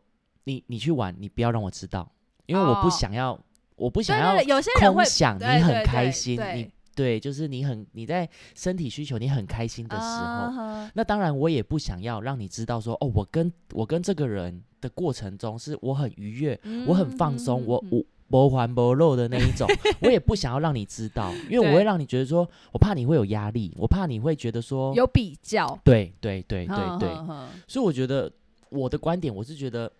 你你去玩，你不要让我知道，因为我不哦想要，我不想要有些人会空想，你对很开心，对你对，就是你很你在身体需求你很开心的时候，那当然我也不想要让你知道说，哦，我跟我跟这个人的过程中是我很愉悦，我很放松，我嗯我不还不漏的那一种，我也不想要让你知道，因为我会让你觉得说，我怕你会有压力，我怕你会觉得说，有比较，对对对对哼对，所以我觉得我的观点，我是觉得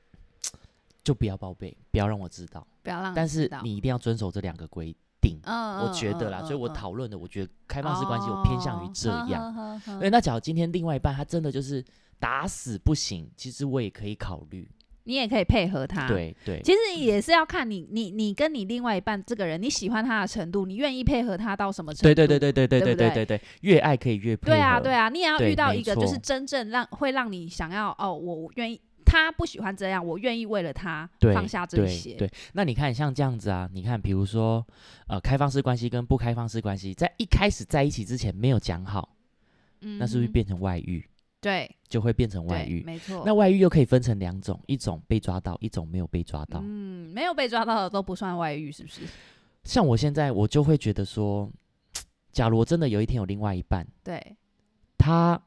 就不要报备，不要让我知道，不要让。但是你一定要遵守这两个规定，嗯，我觉得啦，嗯所以我嗯讨论的，我觉得开放式关系我偏向于这样。哦嗯对，那假如今天另外一半他真的就是打死不行，其实我也可以考虑。你也可以配合他。，对对，其实也是要看你你你跟你另外一半这个人，你喜欢他的程度，你愿意配合他到什么程度？对对对对对对对不对对对对对，越爱可以越配合。对啊，对啊，你也要遇到一个就是真正让会让你想要哦，我愿意，他不喜欢这样，我愿意为了他放下这对些。对，那你看像这样子啊，你看比如说呃开放式关系跟不开放式关系，在一开始在一起之前没有讲好，嗯那是不是变成外遇？对就会变成外，遇。没错。那外遇又可以分成两种，一种被抓到，一种没有被抓到。嗯，没有被抓到的都不算外遇，是不是？像我现在，我就会觉得说，假如真的有一天有另外一半，对，他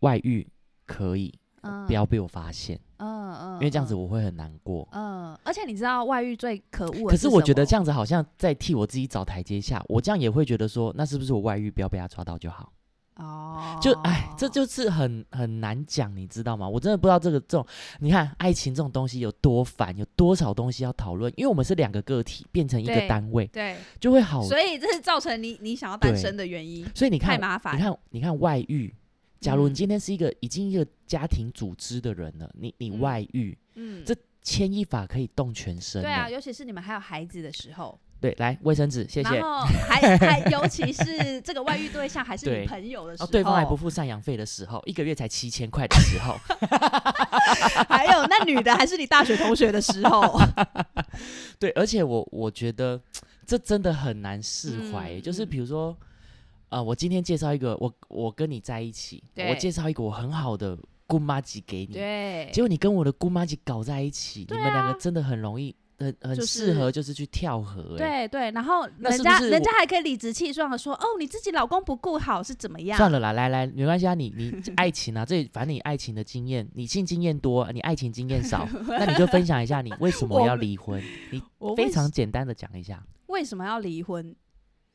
外遇可以，嗯，不要被我发现，嗯嗯，因为这样子嗯我会很难过。嗯，而且你知道外遇最可恶可是我觉得这样，子好像在替我自己找台阶下，我这样也会觉得说，那是不是我外遇不要被他抓到就好？哦，就哎，这就是很很难讲，你知道吗？我真的不知道这个这种，你看爱情这种东西有多烦，有多少东西要讨论，因为我们是两个个体变成一个单位，对，就会好。所以这是造成你你想要单对身的原因，所以你看，太麻烦。你看，你看外遇。假如你嗯。今天是一个已经一个家庭组织的人了，你你嗯。外遇，嗯，这牵一发可以动全身。对啊，，尤其是你们还有孩子的时候，对，来卫生纸，谢谢。然。后还 还尤其是这个外遇对象还是你 朋友的时候，对方还不付赡养费的时候，一个月才七千块的时候，还有那女的还是你大学同学的时候，对，而且我我觉得这真的很难释怀就是嗯。比如说，呃，我今天介绍一个，我我跟你在一起，我介绍一个我很好的姑妈级给你，对，结果你跟我的姑妈级搞在一起，对你们两啊个真的很容易，很很适合，就是去跳河、欸。对对，然后人家人家还可以理直气壮的说，哦，你自己老公不顾好是怎么样？算了啦，来来，没关系啊，你你 爱情啊，这反正你爱情的经验，你性经验多，你爱情经验少，那你就分享一下你为什么 要离婚，你非常简单的讲一下。为什么要离婚？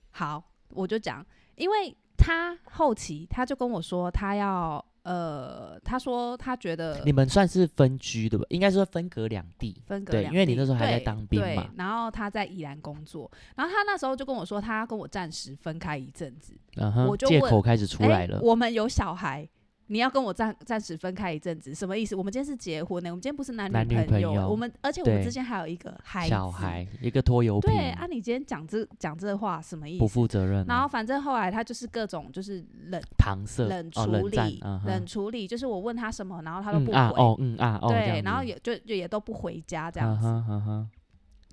好，我就讲，因为他后期他就跟我说，他要呃，他说他觉得你们算是分居的吧？应该说分隔两地。分隔两地因为你那时候还在对当兵对嘛然后他在宜兰工作，然后他那时候就跟我说，他要跟我暂时分开一阵子，嗯哼，借我就问口开始出诶来了。我们有小孩。你要跟我暂暂时分开一阵子，什么意思？我们今天是结婚呢，我们今天不是男男女朋朋友我们而且我们对之间还有一个孩子小孩一个拖油瓶，对啊，你今天讲这讲这话什么意不思？负责任啊、然后反正后来他就是各种就是冷搪塞冷哦，处理，冷战，嗯哼冷处理，就是我问他什么，然后他都不回，嗯啊哦嗯啊哦，这对，样然后也就就也都不回家这样子，嗯哼嗯哼。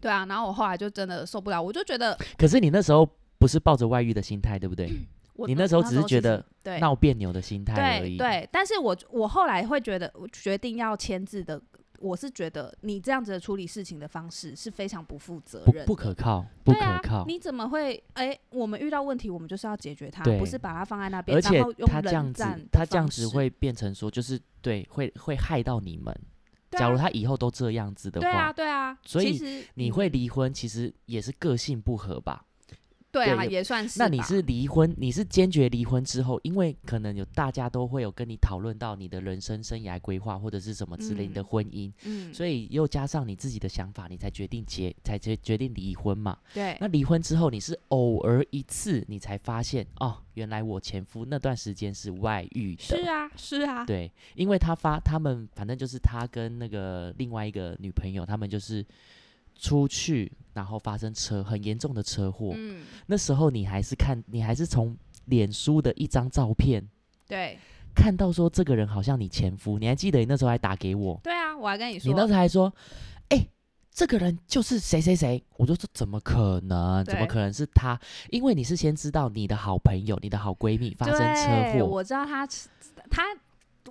对啊，然后我后来就真的受不了，我就觉得可是你那时候不是抱着外遇的心态，对不对？我你那时候只是觉得对闹别扭的心态而已。对对，但是我我后来会觉得，我决定要签字的，我是觉得你这样子的处理事情的方式是非常不负责任的，不可靠，不可靠。你怎么会？哎、我们遇到问题，我们就是要解决它，不是把它放在那边，而且他这样子他这样子会变成说，就是对，会会害到你们。假如他以后都这样子的对啊，话，对啊，所以你嗯会离婚，其实也是个性不合吧？对啊，对也算是。那你是离婚，你是坚决离婚之后，因为可能有大家都会有跟你讨论到你的人生生涯规划或者是什么之类的嗯婚姻，嗯，所以又加上你自己的想法，你才决定结，才决决定离婚嘛。对那离婚之后，你是偶尔一次，你才发现哦，原来我前夫那段时间是外遇的。是啊，是啊，对，因为他发他们反正就是他跟那个另外一个女朋友，他们就是出去，然后发生车很严重的车祸。嗯，那时候你还是看，你还是从脸书的一张照片对看到说这个人好像你前夫，你还记得你那时候还打给我，对啊，我还跟你说，你那时候还说，哎、这个人就是谁谁谁，我就说怎么可能？怎么可能是他？因为你是先知道你的好朋友、你的好闺蜜发生车祸，我知道他他。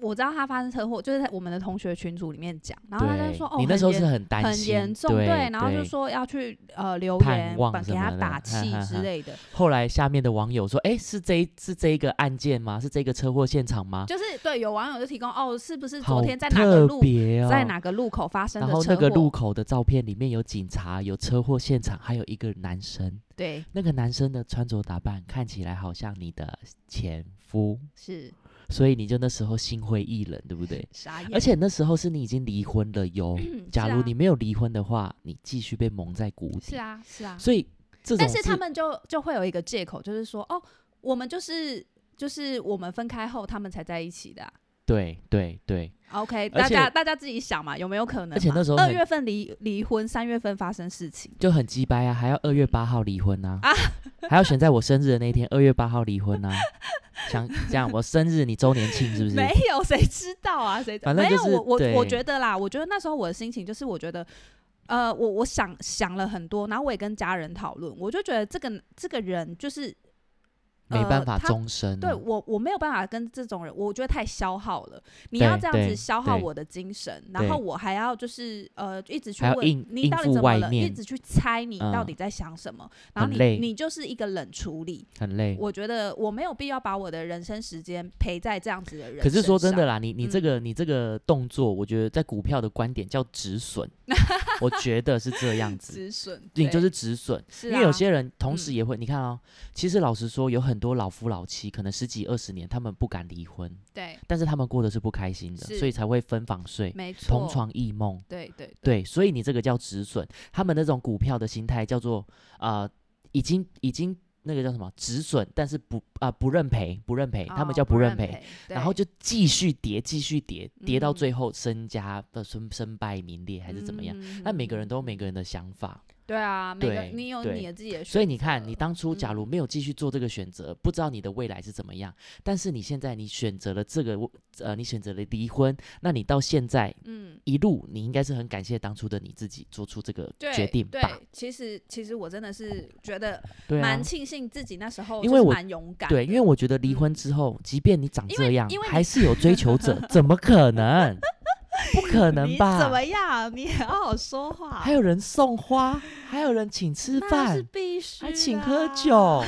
我知道他发生车祸，就是在我们的同学群组里面讲，然后他就说：“哦，你那时候是很担心很，严重，对，然后就说要去呃留探言，望给他打气之类的。后来下面的网友说：“哎、是这一是这一个案件吗？是这个车祸现场吗？”就是对，有网友就提供哦，是不是昨天在哪个路，在哪个路口发生的车祸？然后那个路口的照片里面有警察，有车祸现场，还有一个男生。对那个男生的穿着打扮看起来好像你的前夫，是所以你就那时候心灰意冷，对不对？而且那时候是你已经离婚了哟。嗯假如你没有离婚的话，你继续被蒙在鼓底。是啊是啊，所以这种但是他们就就会有一个借口，就是说，哦，我们就是就是我们分开后，他们才在一起的啊、对对对，OK，大家大家自己想嘛，有没有可能？而且那时候二月份离离婚，三月份发生事情，就很鸡掰啊，还要二月八号离婚呐、啊 还要选在我生日的那一天，二月八号离婚呐、想这样，我生日你周年庆是不是？没有谁知道啊？谁反正就是我我我觉得啦，我觉得那时候我的心情就是，我觉得。呃，我我想想了很多，然后我也跟家人讨论，我就觉得这个这个人就是呃没办法终身、啊。对我，我没有办法跟这种人，我觉得太消耗了。你要这样子消耗我的精神，然后我还要就是呃，一直去问你到底怎么了，一直去猜你到嗯底在想什么，然后你你就是一个冷处理。很累。我觉得我没有必要把我的人生时间陪在这样子的人。可是说真的，啦，你你这嗯个、你这个动作，我觉得在股票的观点叫止损，我觉得是这样 子，止损，你就是止损。因为有啊些人同时嗯也会，你看哦，其实老实说，有很多老夫老妻，可能十几二十年，他们不敢离婚，对，但是他们过得是不开心的，所以才会分房睡、没错，同床异梦。对对对。对，所以你这个叫止损，他们那种股票的心态叫做呃，已经已经那个叫什么止损，但是不啊、不认赔，不认赔，他们哦叫不认赔。赔，然后就继续跌，继续跌，跌到嗯最后身家的身身败名裂还是怎么样？嗯那每个人都有嗯每个人的想法，对啊，每个对你有对你的自己的选择，所以你看，你当初假如嗯没有继续做这个选择，不知道你的未来是怎么样。但是你现在你选择了这个，呃，你选择了离婚，那你到现在嗯。一路，你应该是很感谢当初的你自己做出这个对决定吧？对，其实其实我真的是觉得对啊蛮，庆幸自己那时候就是因为我蛮勇敢的。对，因为我觉得离婚嗯之后，即便你长因为这样因为，你还是有追求者，怎么可能？不可能吧？怎么样？你也好好说话。还有人送花，还有人请吃饭是饭，必须，还请喝。酒，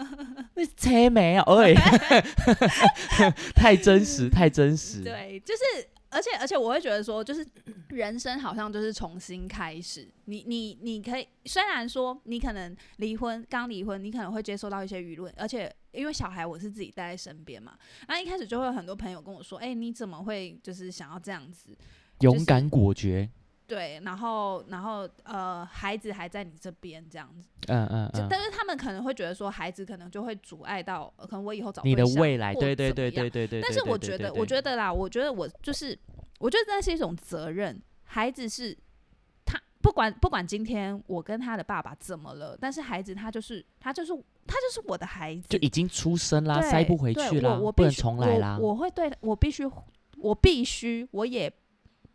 那车没有？哎，太真实，太真实。对，就是。而且而且，我会觉得说，就是人生好像就是重新开始。你你你可以，虽然说你可能离婚，刚离婚，你可能会接受到一些舆论，而且因为小孩我是自己带在身边嘛，那一开始就会有很多朋友跟我说，哎、你怎么会就是想要这样子？勇敢果决，对，然后然后呃，孩子还在你这边这样子，嗯嗯嗯，但是他们可能会觉得说，孩子可能就会阻碍到，呃可能我以后找你的未来，或对对对对对对。但是我觉得，我觉得啦，我觉得我就是，我觉得那是一种责任。孩子是他不管不管今天我跟他的爸爸怎么了，但是孩子他就是他就是他就是我的孩子，就已经出生啦，对塞不回对去啦，不能我我必须重来啦，我我会对我必须我必须我也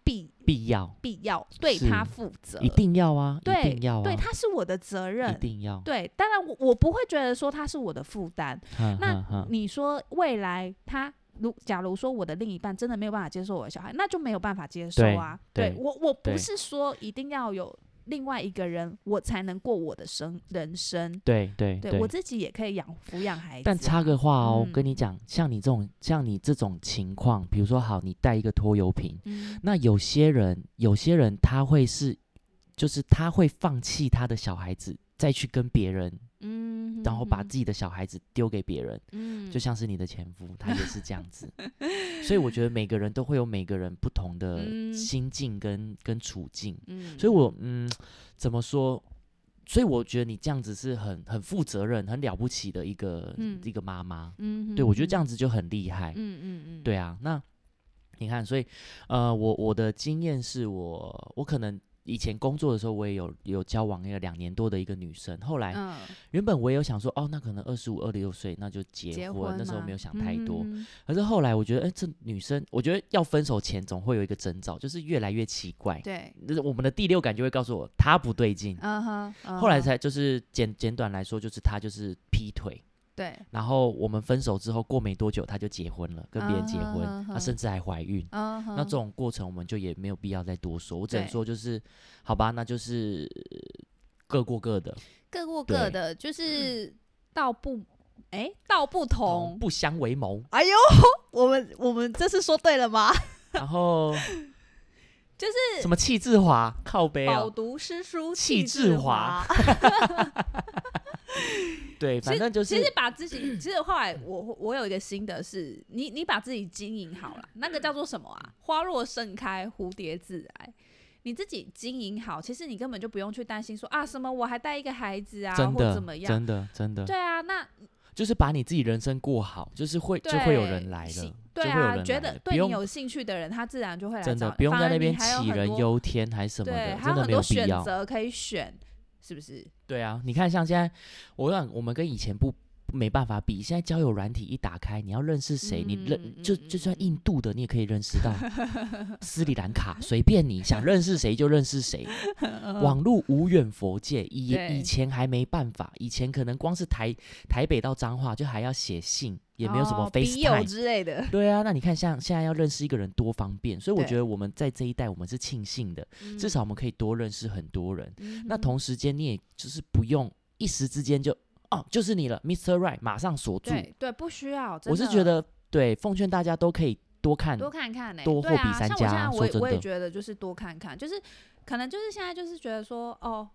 必必要，必要对他负责，一定要啊，一对定要啊，对，他是我的责任。一任。定要。对，当然我我不会觉得说他是我的负担，那你说未来他如假如说我的另一半真的没有办法接受我的小孩，那就没有办法接受对啊。对我我不是说一定要有另外一个人我才能过我的生人生，对对对我自己也可以养抚养孩子。啊。但插个话哦，嗯跟你讲，像你这种像你这种情况，比如说好，你带一个拖油瓶，嗯。那有些人有些人他会是，就是他会放弃他的小孩子，再去跟别人，嗯，然后把嗯自己的小孩子丢给别人，嗯就像是你的前夫，他也是这样子。所以我觉得每个人都会有每个人不同的嗯心境跟跟处境，嗯所以我嗯怎么说？所以我觉得你这样子是很很负责任、很了不起的一个、嗯一个妈妈。嗯对我觉得这样子，子就很厉害。嗯嗯嗯，对啊，那你看，所以呃，我我的经验是我我可能以前工作的时候，我也有有交往一个两年多的一个女生，后来嗯，原本我也有想说，哦，那可能二十五、二十六岁那就结结婚，那时候没有想太多。嗯可是后来我觉得，哎、这女生，我觉得要分手前总会有一个征兆，就是越来越奇怪。对，就是我们的第六感就会告诉我她不对劲。嗯哼，嗯后来才就是简简短来说，就是她就是劈腿，对，然后我们分手之后过没多久，她就结婚了，跟别人结婚，嗯哼她甚至还怀孕。那这种过程我们就也没有必要再多说，我只能对说就是，好吧，那就是各过各的，各过各的，就是道不哎道不同。不相为谋。哎呦，我们我们这次说对了吗？然后就是什么气质华靠背饱哦，读诗书气质质华。对，反正就是其实把自己，其实后来我我有一个心得是，你你把自己经营好了，那个叫做什么啊？花若盛开，蝴蝶自来。你自己经营好，其实你根本就不用去担心说啊什么我还带一个孩子啊，真或怎么样。真的真的，对啊，那就是把你自己人生过好，就是会就会有人来喜了，对啊，就会有人觉得对你有兴趣的人，他自然就会来真的不用在那边杞人忧天还什么，的，还真的没有必要。择可以选，是不是？对啊，你看像现在，我想我们跟以前不没办法比，现在交友软体一打开，你要认识谁，你嗯认就嗯就算印度的，你也可以认识到斯里兰卡，随便你想认识谁就认识谁。网络无远佛界，以以前还没办法，以前可能光是台台北到彰化就还要写信，也没有什么哦笔友 FaceTime。之类的，对啊，那你看像现在要认识一个人多方便，所以我觉得我们在这一代我们是庆幸的，至少我们可以多认识很多人。嗯那同时间你也就是不用一时之间就哦就是你了，Mr. Right，马上锁住。对对不需要，我是觉得对，奉劝大家都可以多看，多看看呢、多货比三家像我现在我也我也觉得就是多看看，就是可能就是现在就是觉得说哦，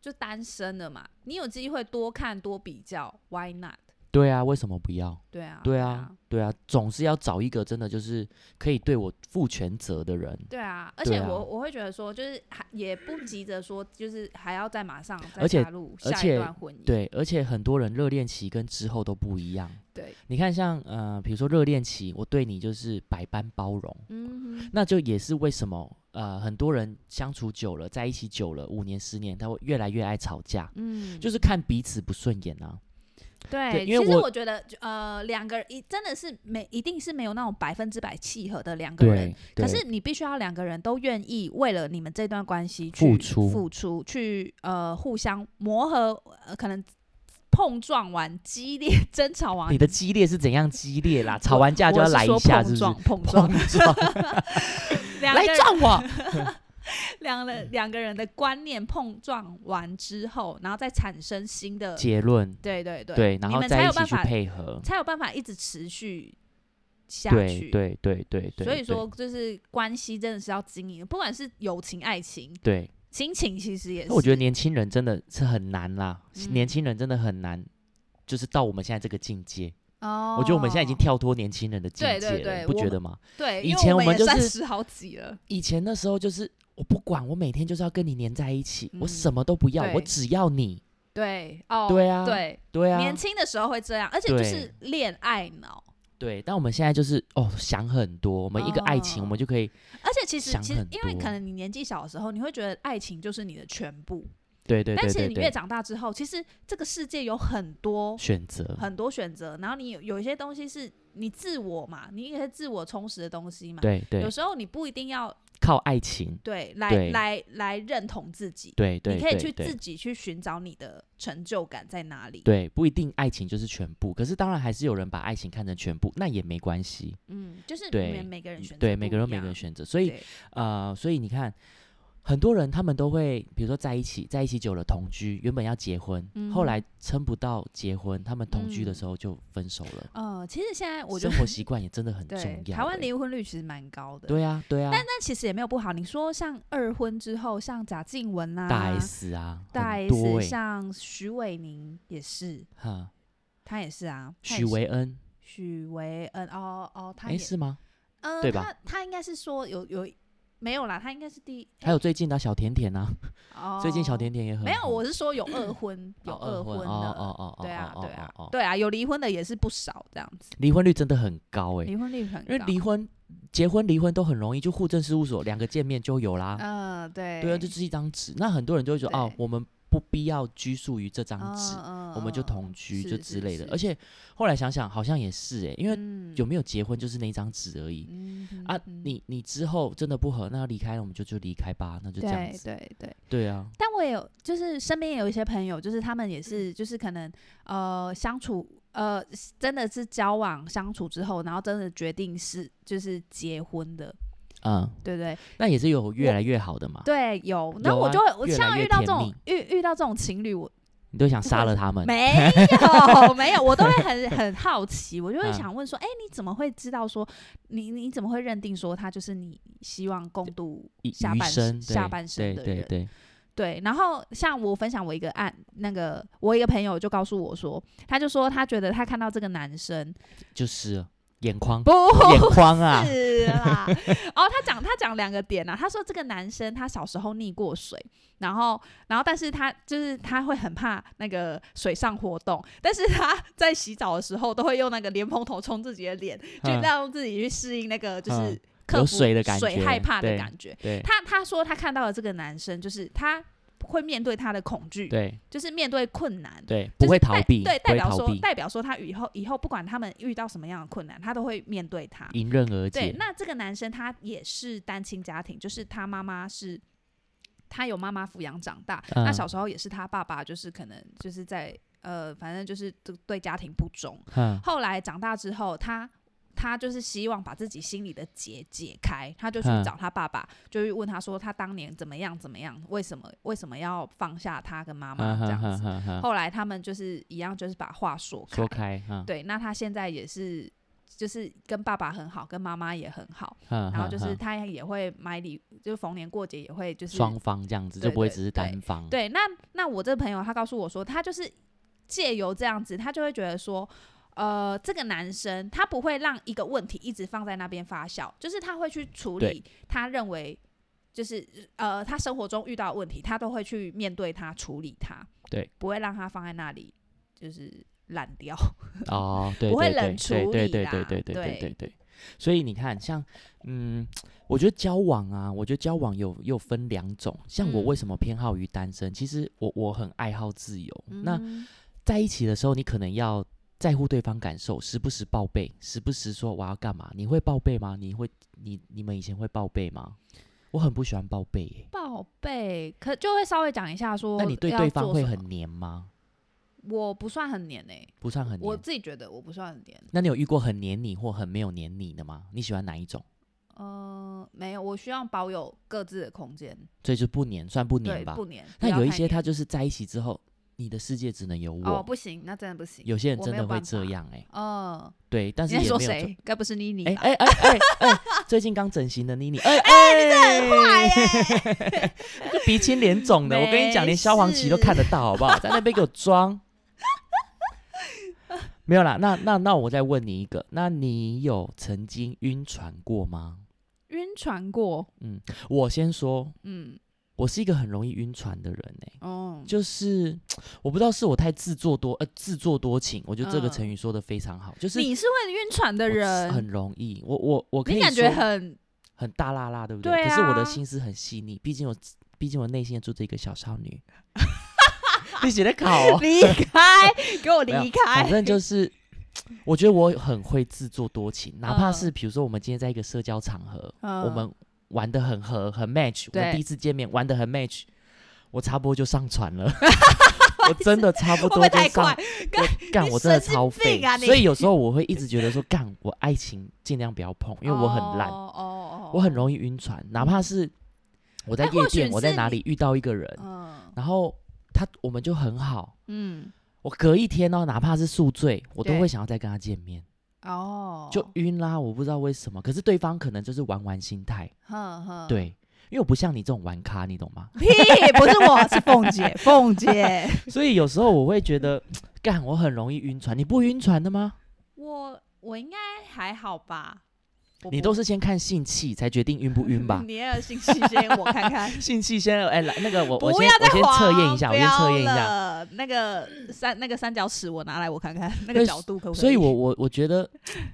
就单身了嘛，你有机会多看多比较，Why not？对啊，为什么不要？对啊，对啊，对啊，总是要找一个真的就是可以对我负全责的人。对啊，而且我、我会觉得说，就是还也不急着说，就是还要再马上再而且踏入下一段婚姻。对，而且很多人热恋期跟之后都不一样。对，你看像，呃，比如说热恋期，我对你就是百般包容，嗯哼，那就也是为什么呃很多人相处久了，在一起久了，五年十年，他会越来越爱吵架，嗯，就是看彼此不顺眼啊。对，因为其实我觉得呃两个人一真的是没一定是没有那种百分之百契合的两个人，可是你必须要两个人都愿意为了你们这段关系去付出付出，去呃互相磨合，呃可能碰撞完激烈 争吵完，你的激烈是怎样激烈啦？吵完架就要来一下，是碰不是？撞碰撞，碰撞，来撞我！两人两个人的观念碰撞完之后，然后再产生新的，结论对对对对，然后你们才在一起去有办法配合。才有办法一直持续下对去。对对对对，所以对说就是关系真的是要经营，不管是友情、爱情、对，亲情，其实也是。我觉得年轻人真的是很难啦，嗯年轻人真的很难，就是到我们现在这个境界。哦，我觉得我们现在已经跳脱年轻人的境对界了，对对你不我们觉得吗？对，以前我们就是三十好几了，以前那时候就是我不管，我每天就是要跟你黏在一起，我嗯什么都不要，我只要你。对哦，对啊对，对啊，年轻的时候会这样，而且就是恋爱脑，对，但我们现在就是哦想很多，我们一个爱情，哦我们就可以，而且其实其实因为可能你年纪小的时候，你会觉得爱情就是你的全部，对对但对对对，是你越长大之后，其实这个世界有很多选择，很多选择，然后你有有一些东西是你自我嘛，你有一些自我充实的东西嘛，对对。有，时候你不一定要靠爱情，对来对来来认同自己，对对你可以去自己去寻找你的成就感在哪里。对，不一定爱情就是全部，可是当然还是有人把爱情看成全部，那也没关系。嗯，就是你对们每个人选择对，每个人有每个人选择，所以对呃，所以你看，很多人他们都会，比如说在一起，在一起久了同居，原本要结婚，后嗯来撑不到结婚，他们同居的嗯时候就分手了。呃，其实现在我觉得生活习惯也真的很 重要欸。台湾离婚率其实蛮高的，对啊，对啊，但但其实也没有不好。你说像二婚之后，像贾静雯啊、大 S 啊，大 S，欸。像徐伟宁也是，哈，他也是啊，他许维恩，许维恩哦哦，他哎，也是吗？呃，对吧？他他应该是说有有没有啦，他应该是第还有最近的小甜甜啊，哦，最近小甜甜也很没有，我是说有二婚，有哦二婚的，哦哦哦哦，对啊哦对啊对啊，有离婚的也是不少这样子，离婚率真的很高哎，离婚率很高，因为离婚、结婚、离婚都很容易，就户政事务所两个见面就有啦。嗯对。对啊，这就是一张纸。那很多人就会说，哦，我们不必要拘束于这张纸，嗯我们就嗯同居就之类的。而且后来想想，好像也是哎，因为嗯。有没有结婚就是那张纸而已。嗯啊，哼。你你之后真的不合，那要离开了，我们就就离开吧，那就这样对子。对对，对。啊，但我也有，就是身边也有一些朋友，就是他们也是，就是可能呃相处呃真的是交往相处之后，然后真的决定是就是结婚的，嗯，对不对？那也是有越来越好的嘛。对，有，那我就会我像遇到这种遇遇到这种情侣，我你都想杀了他们？没有没有，我都会很很好奇，我就会嗯想问说，哎、你怎么会知道说你你怎么会认定说他就是你希望共度下半生下半生的人？对对对，对，然后像我分享我一个案，那个我一个朋友就告诉我说，他就说他觉得他看到这个男生，就是了眼眶，不眼眶啊，是啦。哦，他讲他讲两个点啊，他说这个男生他小时候溺过水，然后然后但是他就是他会很怕那个水上活动，但是他 在洗澡的时候都会用那个莲蓬头冲自己的脸，就嗯让自己去适应那个就是克服水的感觉水害怕的感觉。对他他说他看到了这个男生，就是他会面对他的恐惧，对就是面对困难。对，就是不会逃代避，对，代表说代表说他以后以后不管他们遇到什么样的困难，他都会面对他。迎刃而对，解。那这个男生他也是单亲家庭，就是他妈妈是，他有妈妈抚养长大，那嗯小时候也是他爸爸，就是可能就是在呃，反正就是对对家庭不忠。哼，后来长大之后，他他就是希望把自己心里的结解开，他就去嗯找他爸爸，就去问他说他当年怎么样怎么样，为什么为什么要放下他跟妈妈这样子。后来他们就是一样，就是把话说开。说开，嗯，对，那他现在也是。就是跟爸爸很好，跟妈妈也很好，然然后就是他也会买礼，就是逢年过节也会就是双方这样子，就不会只是单方。对。那那我这个朋友他告诉我说，他就是借由这样子，他就会觉得说，呃，这个男生他不会让一个问题一直放在那边发酵，就是他会去处理他认为就是呃他生活中遇到的问题，他都会去面对他，处理他，对，不会让他放在那里就是烂掉。哦，对 不会对对冷处对对理啦对对对对对对对对。所以你看，像嗯，我觉得交往啊，我觉得交往有又分两种。像我为嗯什么偏好于单身？其实我我很爱好自由。那嗯在一起的时候，你可能要在乎对方感受，时不时报备，时不时说我要干嘛。你会报备吗？你会你你们以前会报备吗？我很不喜欢报备耶。宝贝，可就会稍微讲一下说，那你对对方会很黏吗？我不算很黏诶、不算很我。自己觉得我不算很黏。那你有遇过很黏你或很没有黏你的吗？你喜欢哪一种？呃，没有，我需要保有各自的空间，所以就不黏，算不黏，吧。不黏。那有一些他就是在一起之后，你的世界只能有我。哦，不行，那真的不行。有些人真的会。这样哎、哦，对，但你在说是也没有谁？该不是妮妮吧？哎哎哎哎哎，最近刚整形的妮妮，哎哎，你这很坏耶，就鼻青脸肿的，我跟你讲，没连消防旗都看得到，好不好？在那边给我装。没有啦，那那那我再问你一个，那你有曾经晕船过吗？晕船过，嗯我先说，嗯，我是一个很容易晕船的人哎、哦，就是 我不知道是我太自作多呃自作多情，我觉得这个嗯。成语说的非常好，就是你是会晕船的人，很容易，我我我可以你感觉很很大辣辣，对不对？对可是我的啊心思很细腻，毕竟我毕竟我内心住着一个小少女。你写的考哦，离开，给我离开。反正就是，我觉得我很会自作多情，哪怕嗯。是比如说我们今天在一个社交场合，嗯。我们玩的很合很 match，我们对第一次见面玩的很 match，我差不多就上船了。我真的差不多就上快？我干，我真的超废。啊，所以有时候我会一直觉得说，干，我爱情尽量不要碰，因为我很烂，哦哦哦，我很容易晕船，哪怕是我在夜店，我在哪里遇到一个人，嗯。然后他我们就很好，嗯。我隔一天哦，哪怕是宿醉，我都会想要再跟他见面，哦，就晕啦，我不知道为什么，可是对方可能就是玩玩心态，哼哼，对，因为我不像你这种玩咖，你懂吗？屁，不是我是凤姐，凤姐，所以有时候我会觉得，干，我很容易晕船，你不晕船的吗？我我应该还好吧？你都是先看性器才决定晕不晕吧？你也有性器先我看看。性器先，哎，来那个我我先我先测验一下，我先测验一下。那个三那个三角尺，我拿来我看看 那个角度可不可以？所以我我我觉得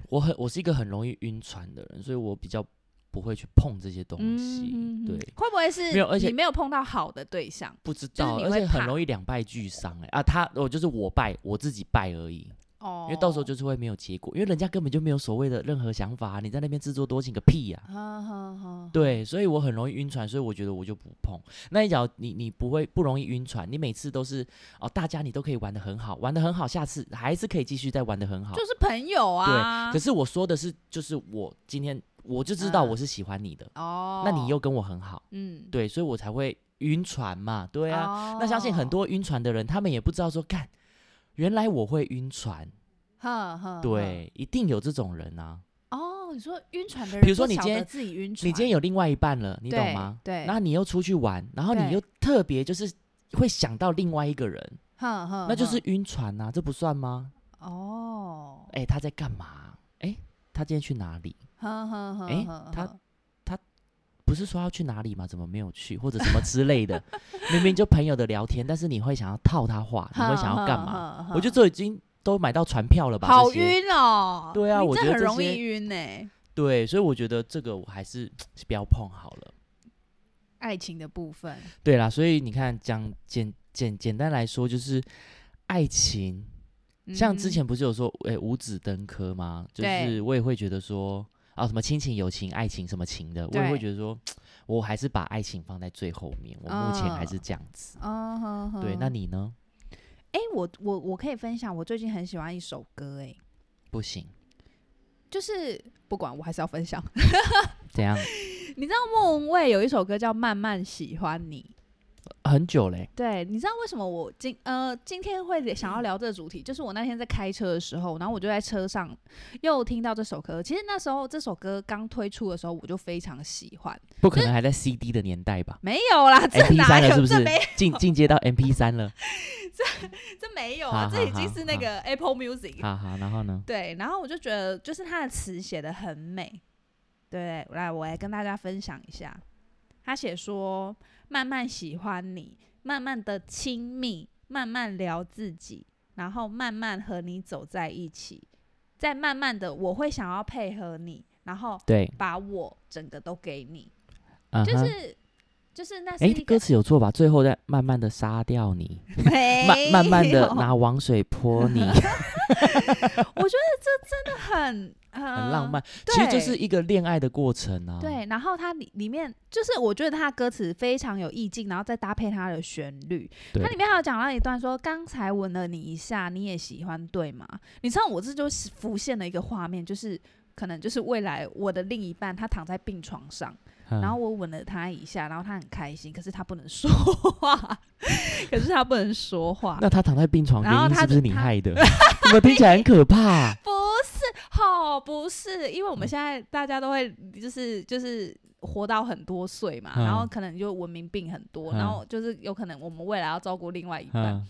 我很我是一个很容易晕船的人，所以我比较不会去碰这些东西。嗯对，会不会是没有而且你没有碰到好的对象？不知就是道，而且很容易两败俱伤。哎啊，他我就是我败，我自己败而已。哦，因为到时候就是会没有结果，因为人家根本就没有所谓的任何想法啊、你在那边自作多情个屁呀、哈哈哈，对，所以我很容易晕船，所以我觉得我就不碰。那你讲你你不会不容易晕船，你每次都是哦，大家你都可以玩的很好，玩的很好，下次还是可以继续再玩的很好。就是朋友啊。对可是我说的是，就是我今天我就知道嗯我是喜欢你的，哦，那你又跟我很好，嗯，对，所以我才会晕船嘛，对啊。哦那相信很，多晕船的人，他们也不知道说，干，原来我会晕船，呵呵，对，一定有这种人啊。哦，你说晕船的人，比如说你今天自己晕船，你今天有另外一半了，你懂对吗？对然后你又出去玩，然后你又特别就是会想到另外一个人，呵呵，那就是呵晕船呐、这不算吗？哦，哎、他在干嘛？哎、他今天去哪里？呵呵呵诶呵他是说要去哪里吗？怎么没有去，或者什么之类的？明明就朋友的聊天，但是你会想要套他话，你会想要干嘛？我觉得这已经都买到船票了吧？好晕哦。对啊我觉得很容易晕呢。对，所以我觉得这个我还是 不要碰好了。爱情的部分，对啦，所以你看，讲简简简单来说，就是爱情。像之嗯前不是有说，诶、五子登科吗？就是我也会觉得说，啊，什么亲情、友情、爱情什么情的，我也会觉得说，我还是把爱情放在最后面。我目前还是嗯这样子。嗯哼哼，对，那你呢？哎、我我我可以分享，我最近很喜欢一首歌，哎，不行，就是不管我还是要分享。怎样？你知道莫文蔚有一首歌叫《慢慢喜欢你》，很久嘞、对，你知道为什么我今呃今天会想要聊这个主题？就是我那天在开车的时候，然后我就在车上又听到这首歌。其实那时候这首歌刚推出的时候，我就非常喜欢。不可能还在 CD 的年代吧没有啦，这？MP 哪有？三了是不是这没？进进阶到 MP 三了？这这没有啊，这已经是那个 Apple Music。好好，然后呢？对，然后我就觉得，就是他的词写的很美。对，来，我来跟大家分享一下。他写说：慢慢喜欢你，慢慢的亲密，慢慢聊自己，然后慢慢和你走在一起，再慢慢的，我会想要配合你，然后对，把我整个都给你，就是就是那哎、歌词有错吧？最后再慢慢的杀掉你，慢慢慢的拿王水泼你，我觉得这真的很很很浪漫。其实就是一个恋爱的过程啊。对，然后它里里面就是我觉得它歌词非常有意境，然后再搭配它的旋律，它里面还有讲到一段说：“刚才吻了你一下，你也喜欢对吗？”你知道我这就是浮现了一个画面，就是可能就是未来我的另一半他躺在病床上，嗯然后我吻了他一下，然后他很开心，可是他不能说话，可是他不能说话。那他躺在病床，然后他是不是你害的？怎么听起来很可怕？不是，哦，不是，因为我们现在大家都会就是就是活到很多岁嘛，然后嗯可能就文明病很多，嗯然后就是有可能我们未来要照顾另外一半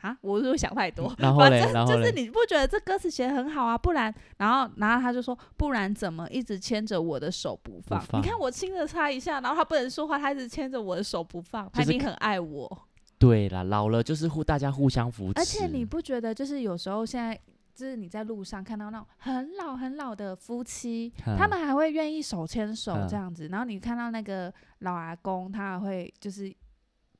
啊，我是不是想太多？然后嘞，反正然后，就是你不觉得这歌词写的很好啊？不然，然后然后他就说，不然怎么一直牵着我的手不放？放你看我亲了他一下，然后他不能说话，他一直牵着我的手不放，他就是一定很爱我。对啦，老了就是互大家互相扶持。而且你不觉得，就是有时候现在，就是你在路上看到那种很老很老的夫妻，他嗯们还会愿意手牵手嗯这样子，然后你看到那个老阿公，他还会就是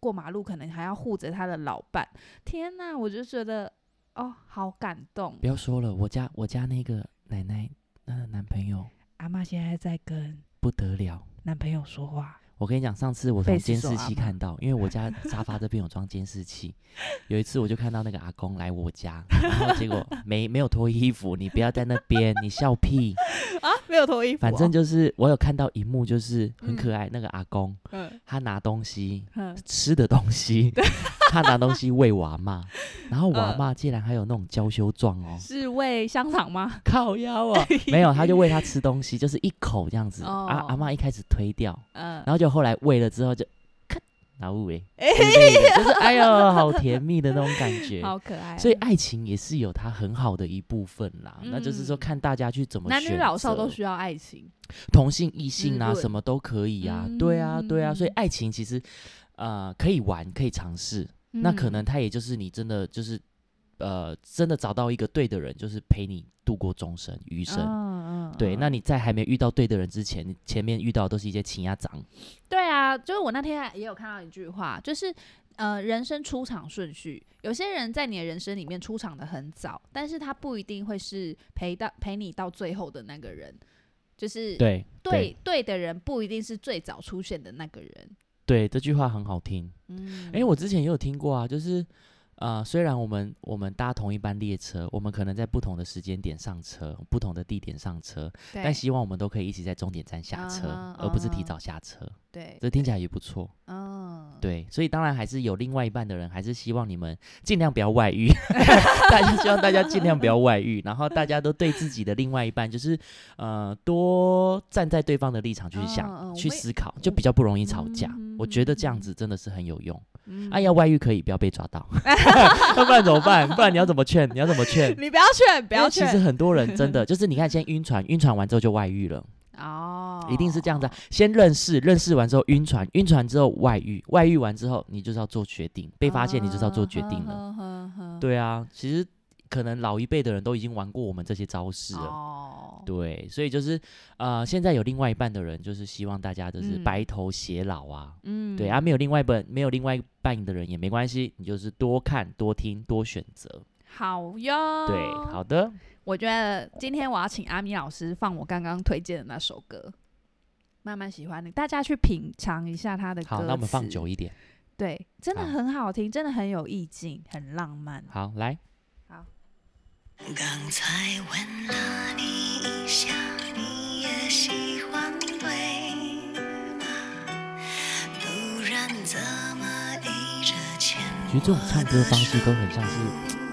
过马路，可能还要护着他的老伴。天哪，我就觉得哦，好感动不。要说了，我家我家那个奶奶她的男朋友阿妈现在在跟不得了。男朋友说话，我跟你讲，上次我从贝斯监视器看到，因为我家沙发这边有装监视器，有一次我就看到那个阿公来我家，然后结果 没没有脱衣服，你不要在那边，你笑屁。啊，没有脱衣服哦、反正就是我有看到一幕，就是很嗯可爱，那个阿公嗯他拿东西嗯，吃的东西，他拿东西喂我阿嬷，然后我阿嗯。嬷竟然还有那种娇羞状哦，是喂香肠吗？烤腰哦，没有，他就喂他吃东西，就是一口这样子，哦。阿阿嬷一开始推掉，嗯。然，后就后来喂了之后就咔，然后喂，就是哎呦，好甜蜜的那种感觉。好可爱哦。所以爱情也是有它很好的一部分啦，那就是说嗯看大家去怎么男女老少都需要爱情。同性异性啊，什么都可以啊，对啊，对啊，所以嗯爱情其实呃可以玩，可以尝试，那可嗯。能他也就是你真的就是呃真的找到一个对的人，就是陪你度过终生余生。嗯嗯对，那嗯。你在还没遇到对的人之前，你前面遇到的都是一些情压长，对啊，就是我那天也有看到一句话，就是呃，人生出场顺序，有些人在你的人生里面出场的很早，但是他不一定会是陪到陪你到最后的那个人，就是对。对对的人不一定是最早出现的那个人。对，这句话很好听。嗯，诶，我之前也有听过啊，就是呃，虽然我们我们搭同一班列车，我们可能在不同的时间点上车，不同的地点上车，但希望我们都可以一起在终点站下车，而不是提早下车。对，这听起来也不错。嗯，对，所以当然还是有另外一半的人，还是希望你们尽量不要外遇。大家希望大家尽量不要外遇，然后大家都对自己的另外一半，就是呃多站在对方的立场去想、去思考，就比较不容易吵架。嗯我觉得这样嗯子真的是很有用。嗯啊，要外遇可以，不要被抓到，要不然怎么办？不然你要怎么劝？你要怎么劝？你不要劝，不要劝其实很多人真的就是，你看先晕船，晕船完之后就外遇了，哦，一定是这样子啊。先认识，认识完之后晕船，晕船之后外遇，外遇完之后你就是要做决定，被发现你就是要做决定了。对啊，其实可能老一辈的人都已经玩过我们这些招式了。哦，对，所以就是呃，现在有另外一半的人，就是希望大家就是嗯白头偕老啊。嗯对啊，，没有另外一半没有另外一半的人也没关系，你就是多看多听多选择。好哟。对，好的，我觉得今天我要请阿米老师放我刚刚推荐的那首歌，慢慢喜欢你，大家去品尝一下他的歌好，那我们放久一点。对，真的很好听，真的很有意境，很浪漫。好，来，刚才吻了你一下，你也喜欢对吗？不然怎么一直牵其实这种唱歌方式都很像是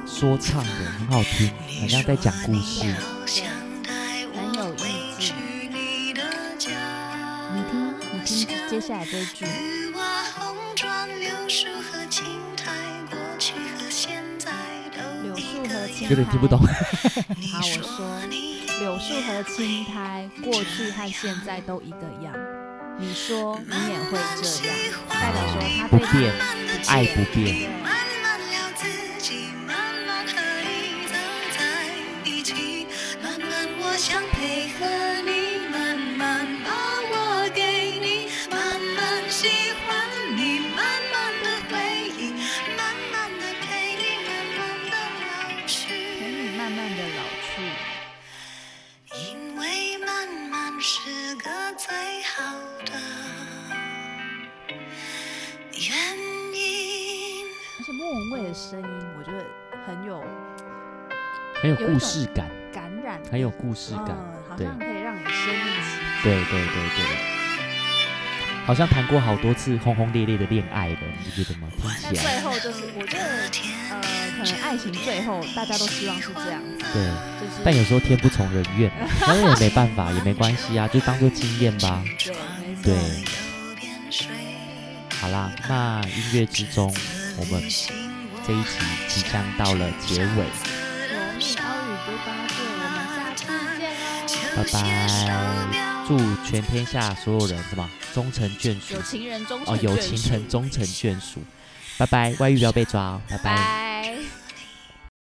说唱的，很好听，很像在讲故事。很有意境你的家。你听，你听接下来这一句，有点听不懂。好我说柳树和青苔，过去和现在都一个样。你说你也会这样，代表说他不对他变爱不变声音，我觉得很有很有故事感，感染，很有故事感。嗯，好对像可以让你身临其境。对对对对，好像谈过好多次轰轰烈烈的恋爱的，你不觉得吗？听起来，最后就是，我觉得呃，可能爱情最后大家都希望是这样子，对。就是但有时候天不从人愿，但是也没办法，也没关系啊，就当做经验吧。对，没错，对，好啦，那音乐之中，我们这一集即将到了结尾，罗密欧与猪八戒，我们下次见喽，拜拜！祝全天下所有人什么终成眷属有情人终成哦，有情人终成眷属，拜拜！外遇不要被抓哦，拜拜。拜。